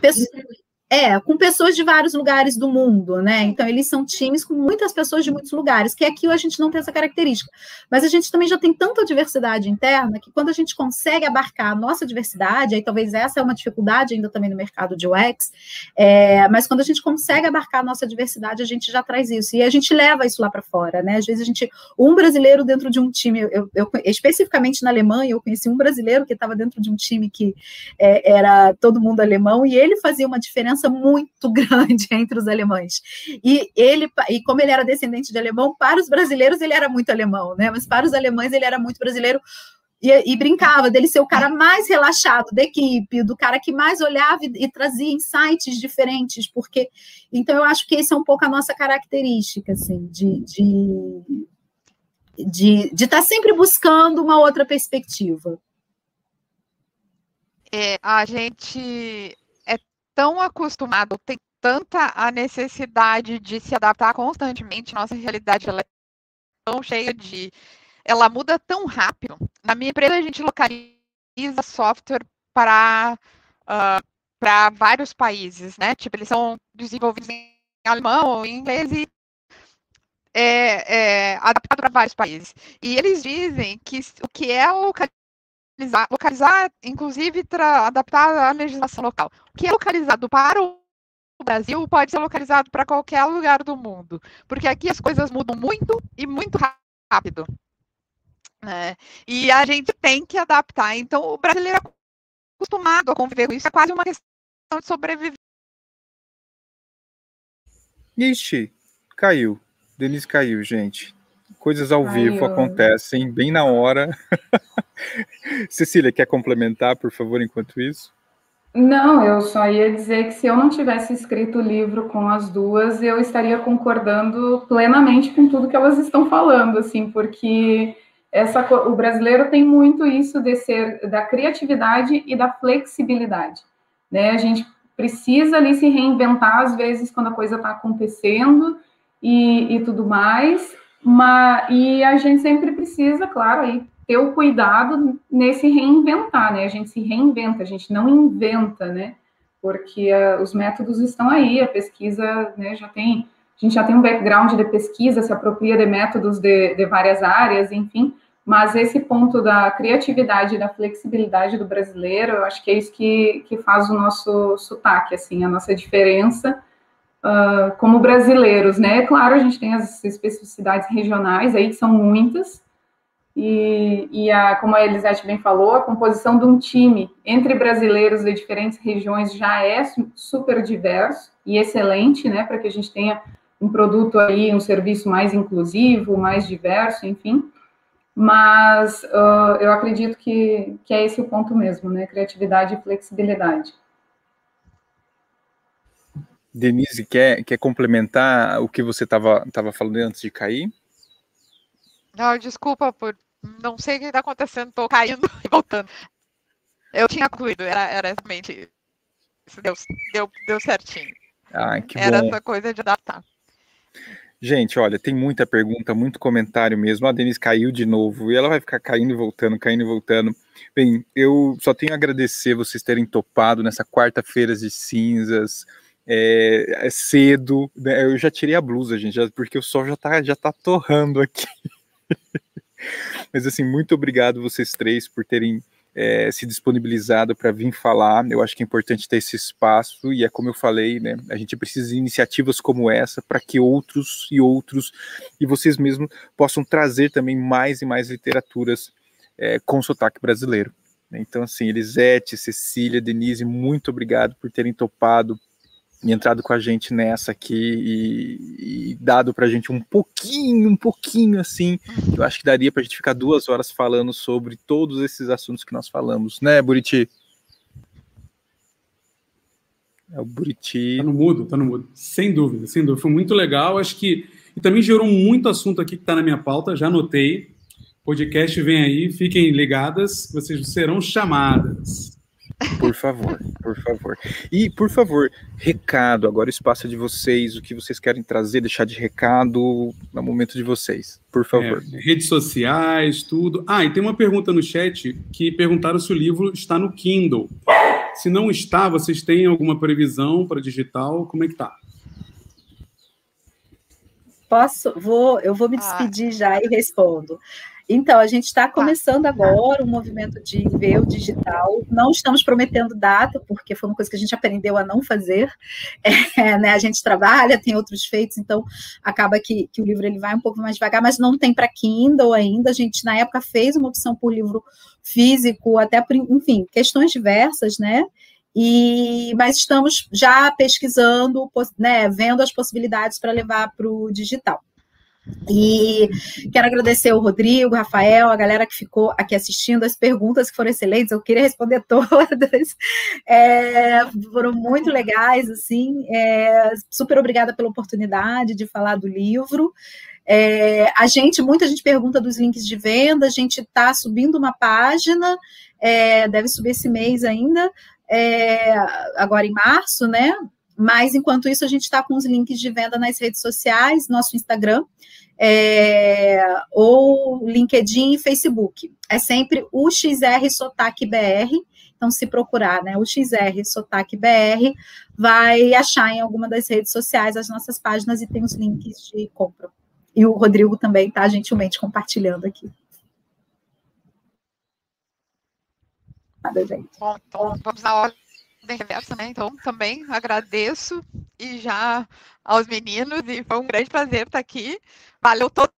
É, com pessoas de vários lugares do mundo, né? Então, eles são times com muitas pessoas de muitos lugares, que aqui a gente não tem essa característica. Mas a gente também já tem tanta diversidade interna que quando a gente consegue abarcar a nossa diversidade, aí talvez essa é uma dificuldade ainda também no mercado de UX, é, mas quando a gente consegue abarcar a nossa diversidade, a gente já traz isso. E a gente leva isso lá para fora, né? Às vezes a gente, um brasileiro dentro de um time, eu, eu especificamente na Alemanha, eu conheci um brasileiro que estava dentro de um time que é, era todo mundo alemão, e ele fazia uma diferença diferença muito (laughs) grande entre os alemães. E ele, e como ele era descendente de alemão, para os brasileiros ele era muito alemão, né? Mas para os alemães ele era muito brasileiro. E, e, brincava dele ser o cara mais relaxado da equipe, do cara que mais olhava e, e, trazia insights diferentes, porque então eu acho que esse é um pouco a nossa característica, assim, de de de estar tá sempre buscando uma outra perspectiva. É, a gente tão acostumado, tem tanta a necessidade de se adaptar constantemente, nossa realidade ela é tão cheia de. Ela muda tão rápido. Na minha empresa, a gente localiza software para uh, para vários países, né? Tipo, eles são desenvolvidos em alemão em inglês e é, é adaptado para vários países. E eles dizem que o que é localizado localizar, localizar inclusive, adaptar à legislação local. O que é localizado para o Brasil pode ser localizado para qualquer lugar do mundo, porque aqui as coisas mudam muito e muito rápido. Né? E a gente tem que adaptar. Então, o brasileiro é acostumado a conviver com isso, é quase uma questão de sobreviver. Ixi, caiu. Denise caiu, gente. Coisas ao Ai, vivo eu... acontecem bem na hora. (laughs) Cecília, quer complementar, por favor, enquanto isso? Não, eu só ia dizer que se eu não tivesse escrito o livro com as duas, eu estaria concordando plenamente com tudo que elas estão falando, assim, porque essa, o brasileiro tem muito isso de ser da criatividade e da flexibilidade, né? A gente precisa ali se reinventar às vezes quando a coisa está acontecendo e, e tudo mais, mas, e a gente sempre precisa, claro, aí ter o cuidado nesse reinventar, né? A gente se reinventa, a gente não inventa, né? Porque uh, os métodos estão aí, a pesquisa, né, já tem, a gente já tem um background de pesquisa, se apropria de métodos de, de várias áreas, enfim, mas esse ponto da criatividade e da flexibilidade do brasileiro, eu acho que é isso que, que faz o nosso sotaque, assim, a nossa diferença uh, como brasileiros, né? Claro, a gente tem as especificidades regionais aí, que são muitas, e, e a, como a Elisete bem falou, a composição de um time entre brasileiros de diferentes regiões já é super diverso e excelente, né, para que a gente tenha um produto aí, um serviço mais inclusivo, mais diverso, enfim. Mas uh, eu acredito que, que é esse o ponto mesmo, né, criatividade e flexibilidade. Denise, quer, quer complementar o que você estava falando antes de cair? Não, desculpa por não sei o que está acontecendo, estou caindo (laughs) e voltando. Eu tinha concluído, era, era realmente isso deu, deu, deu certinho. Ah, que era bom. essa coisa de adaptar. Gente, olha, tem muita pergunta, muito comentário mesmo. A Denise caiu de novo e ela vai ficar caindo e voltando, caindo e voltando. Bem, eu só tenho a agradecer vocês terem topado nessa quarta-feira de cinzas. É, é cedo, né? eu já tirei a blusa, gente, já, porque o sol já tá, já tá torrando aqui. (laughs) (laughs) Mas assim, muito obrigado vocês três por terem é, se disponibilizado para vir falar. Eu acho que é importante ter esse espaço e é como eu falei, né? A gente precisa de iniciativas como essa para que outros e outros e vocês mesmos possam trazer também mais e mais literaturas é, com sotaque brasileiro. Então, assim, Elisete, Cecília, Denise, muito obrigado por terem topado entrado com a gente nessa aqui e, e dado para a gente um pouquinho, um pouquinho assim. Eu acho que daria para a gente ficar duas horas falando sobre todos esses assuntos que nós falamos, né, Buriti? É o Buriti. Tá no mudo, tá no mudo. Sem dúvida, sem dúvida. Foi muito legal. Acho que. E também gerou muito assunto aqui que está na minha pauta, já anotei. Podcast vem aí, fiquem ligadas, vocês serão chamadas. Por favor, por favor. E, por favor, recado, agora o espaço é de vocês, o que vocês querem trazer, deixar de recado, no momento de vocês, por favor. É, redes sociais, tudo. Ah, e tem uma pergunta no chat que perguntaram se o livro está no Kindle. Se não está, vocês têm alguma previsão para digital? Como é que tá? Posso? Vou, eu vou me ah. despedir ah. já e respondo. Então, a gente está começando agora um movimento de ver o digital. Não estamos prometendo data, porque foi uma coisa que a gente aprendeu a não fazer. (laughs) É, né? A gente trabalha, tem outros feitos, então acaba que, que o livro ele vai um pouco mais devagar, mas não tem para Kindle ainda. A gente, na época, fez uma opção por livro físico, até por, enfim, questões diversas, né? E, mas estamos já pesquisando, né, vendo as possibilidades para levar para o digital. E quero agradecer o Rodrigo, o Rafael, a galera que ficou aqui assistindo, as perguntas que foram excelentes, eu queria responder (laughs) todas, é, foram muito legais, assim, é, super obrigada pela oportunidade de falar do livro. É, a gente, muita gente pergunta dos links de venda, a gente está subindo uma página, é, deve subir esse mês ainda, é, agora em março, né? Mas enquanto isso, a gente está com os links de venda nas redes sociais, nosso Instagram, é, ou LinkedIn e Facebook. É sempre o XR Sotaque BR. Então, se procurar, né, o XR Sotaque BR, vai achar em alguma das redes sociais as nossas páginas e tem os links de compra. E o Rodrigo também está gentilmente compartilhando aqui. Nada, gente. Bom, então vamos na ordem né? Então, também agradeço e já aos meninos, e foi um grande prazer estar aqui. Valeu todo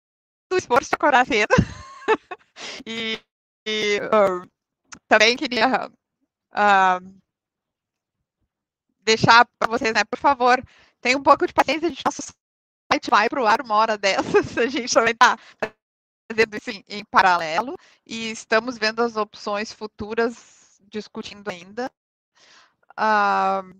o esforço de acordar cedo. (laughs) e, e uh, também queria uh, deixar para vocês, né, por favor, tenham um pouco de paciência, de nosso site vai para o ar uma hora dessas, (laughs) a gente também está fazendo isso em, em paralelo e estamos vendo as opções futuras, discutindo ainda. Uh,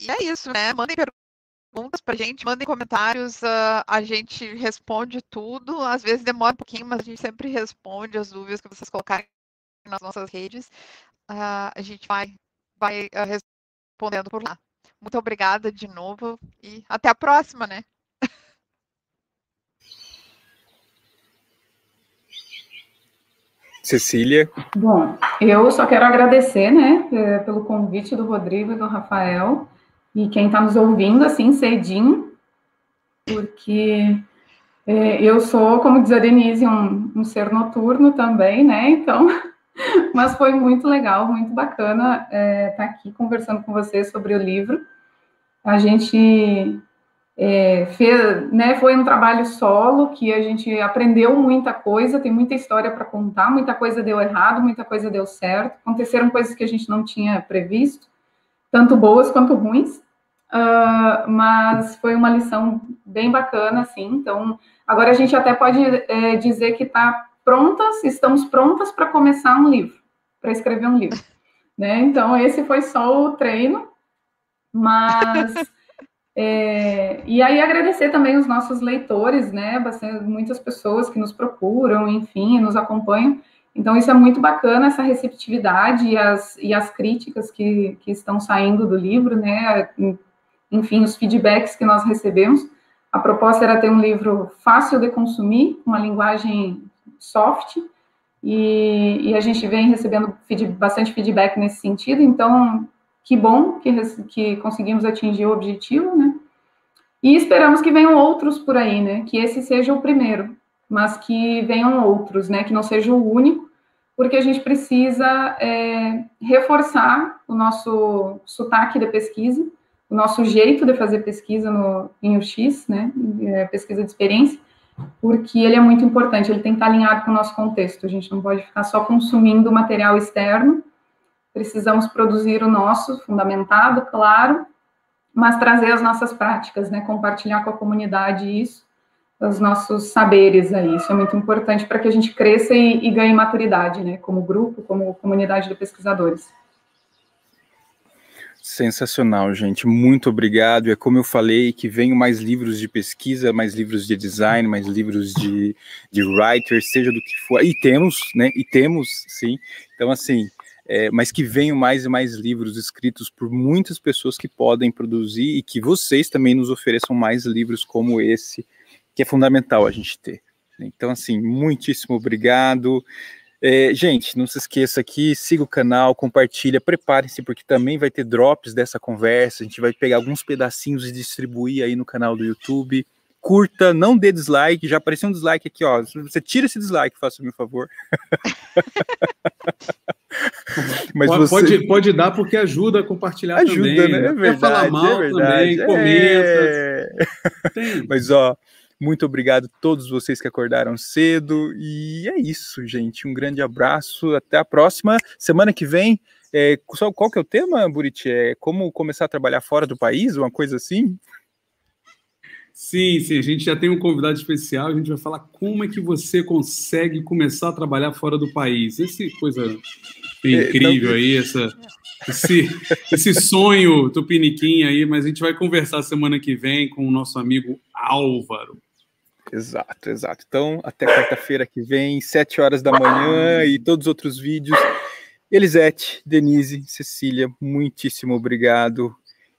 e é isso, né? Mandem perguntas pra gente, mandem comentários, uh, a gente responde tudo. Às vezes demora um pouquinho, mas a gente sempre responde as dúvidas que vocês colocarem nas nossas redes. Uh, a gente vai, vai respondendo por lá. Muito obrigada de novo e até a próxima, né? Cecília. Bom, eu só quero agradecer, né, eh, pelo convite do Rodrigo e do Rafael e quem está nos ouvindo assim cedinho, porque é, eu sou, como diz a Denise, um, um, ser noturno também, né? Então, (laughs) mas foi muito legal, muito bacana estar é, tá aqui conversando com vocês sobre o livro. A gente é, fez, né, foi um trabalho solo que a gente aprendeu muita coisa, tem muita história para contar, muita coisa deu errado, muita coisa deu certo, aconteceram coisas que a gente não tinha previsto, tanto boas quanto ruins, uh, mas foi uma lição bem bacana, assim. Então, agora a gente até pode é, dizer que está prontas, estamos prontas para começar um livro, para escrever um livro. Né? Então, esse foi só o treino, mas. (laughs) É, e aí agradecer também os nossos leitores, né? Bastante, muitas pessoas que nos procuram, enfim, nos acompanham. Então, isso é muito bacana, essa receptividade e as, e as críticas que, que estão saindo do livro, né? enfim, os feedbacks que nós recebemos. A proposta era ter um livro fácil de consumir, uma linguagem soft, e, e a gente vem recebendo feed, bastante feedback nesse sentido, então, que bom que, que conseguimos atingir o objetivo, né? E esperamos que venham outros por aí, né? Que esse seja o primeiro, mas que venham outros, né? Que não seja o único, porque a gente precisa é, reforçar o nosso sotaque de pesquisa, o nosso jeito de fazer pesquisa no, em UX, né, é, pesquisa de experiência, porque ele é muito importante, ele tem que estar alinhado com o nosso contexto, a gente não pode ficar só consumindo material externo precisamos produzir o nosso, fundamentado, claro, mas trazer as nossas práticas, né? Compartilhar com a comunidade isso, os nossos saberes aí. Isso é muito importante para que a gente cresça e, e ganhe maturidade, né? Como grupo, como comunidade de pesquisadores. Sensacional, gente. Muito obrigado. É como eu falei, que venham mais livros de pesquisa, mais livros de design, mais livros de, de writer, seja do que for. E temos, né? E temos, sim. Então, assim, é, mas que venham mais e mais livros escritos por muitas pessoas que podem produzir e que vocês também nos ofereçam mais livros como esse, que é fundamental a gente ter. Então, assim, muitíssimo obrigado. É, gente, não se esqueça aqui, siga o canal, compartilha, preparem-se, porque também vai ter drops dessa conversa. A gente vai pegar alguns pedacinhos e distribuir aí no canal do YouTube. Curta, não dê dislike. Já apareceu um dislike aqui, ó. Você tira esse dislike, faça-me um favor. (laughs) Mas pode, você... pode, pode, dar porque ajuda a compartilhar ajuda, também. Né? É verdade, falar mal é verdade. também, comenta. É... (laughs) Mas ó, muito obrigado a todos vocês que acordaram cedo. E é isso, gente. Um grande abraço. Até a próxima. Semana que vem. É, qual que é o tema, Buriti? É como começar a trabalhar fora do país? Uma coisa assim? Sim, sim, a gente já tem um convidado especial, a gente vai falar como é que você consegue começar a trabalhar fora do país. Esse coisa é, incrível aí, essa, esse, esse sonho tupiniquim aí, mas a gente vai conversar semana que vem com o nosso amigo Álvaro. Exato, exato. Então, até quarta-feira que vem, sete horas da manhã e todos os outros vídeos. Elisete, Denise, Cecília, muitíssimo obrigado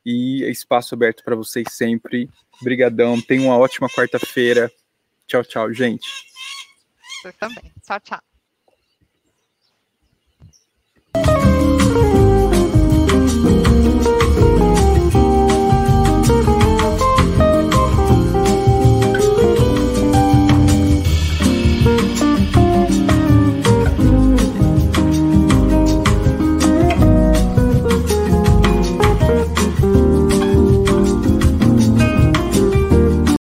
e espaço aberto para vocês sempre. Obrigadão, tenham uma ótima quarta-feira. Tchau, tchau, gente. Você também. Tchau, tchau.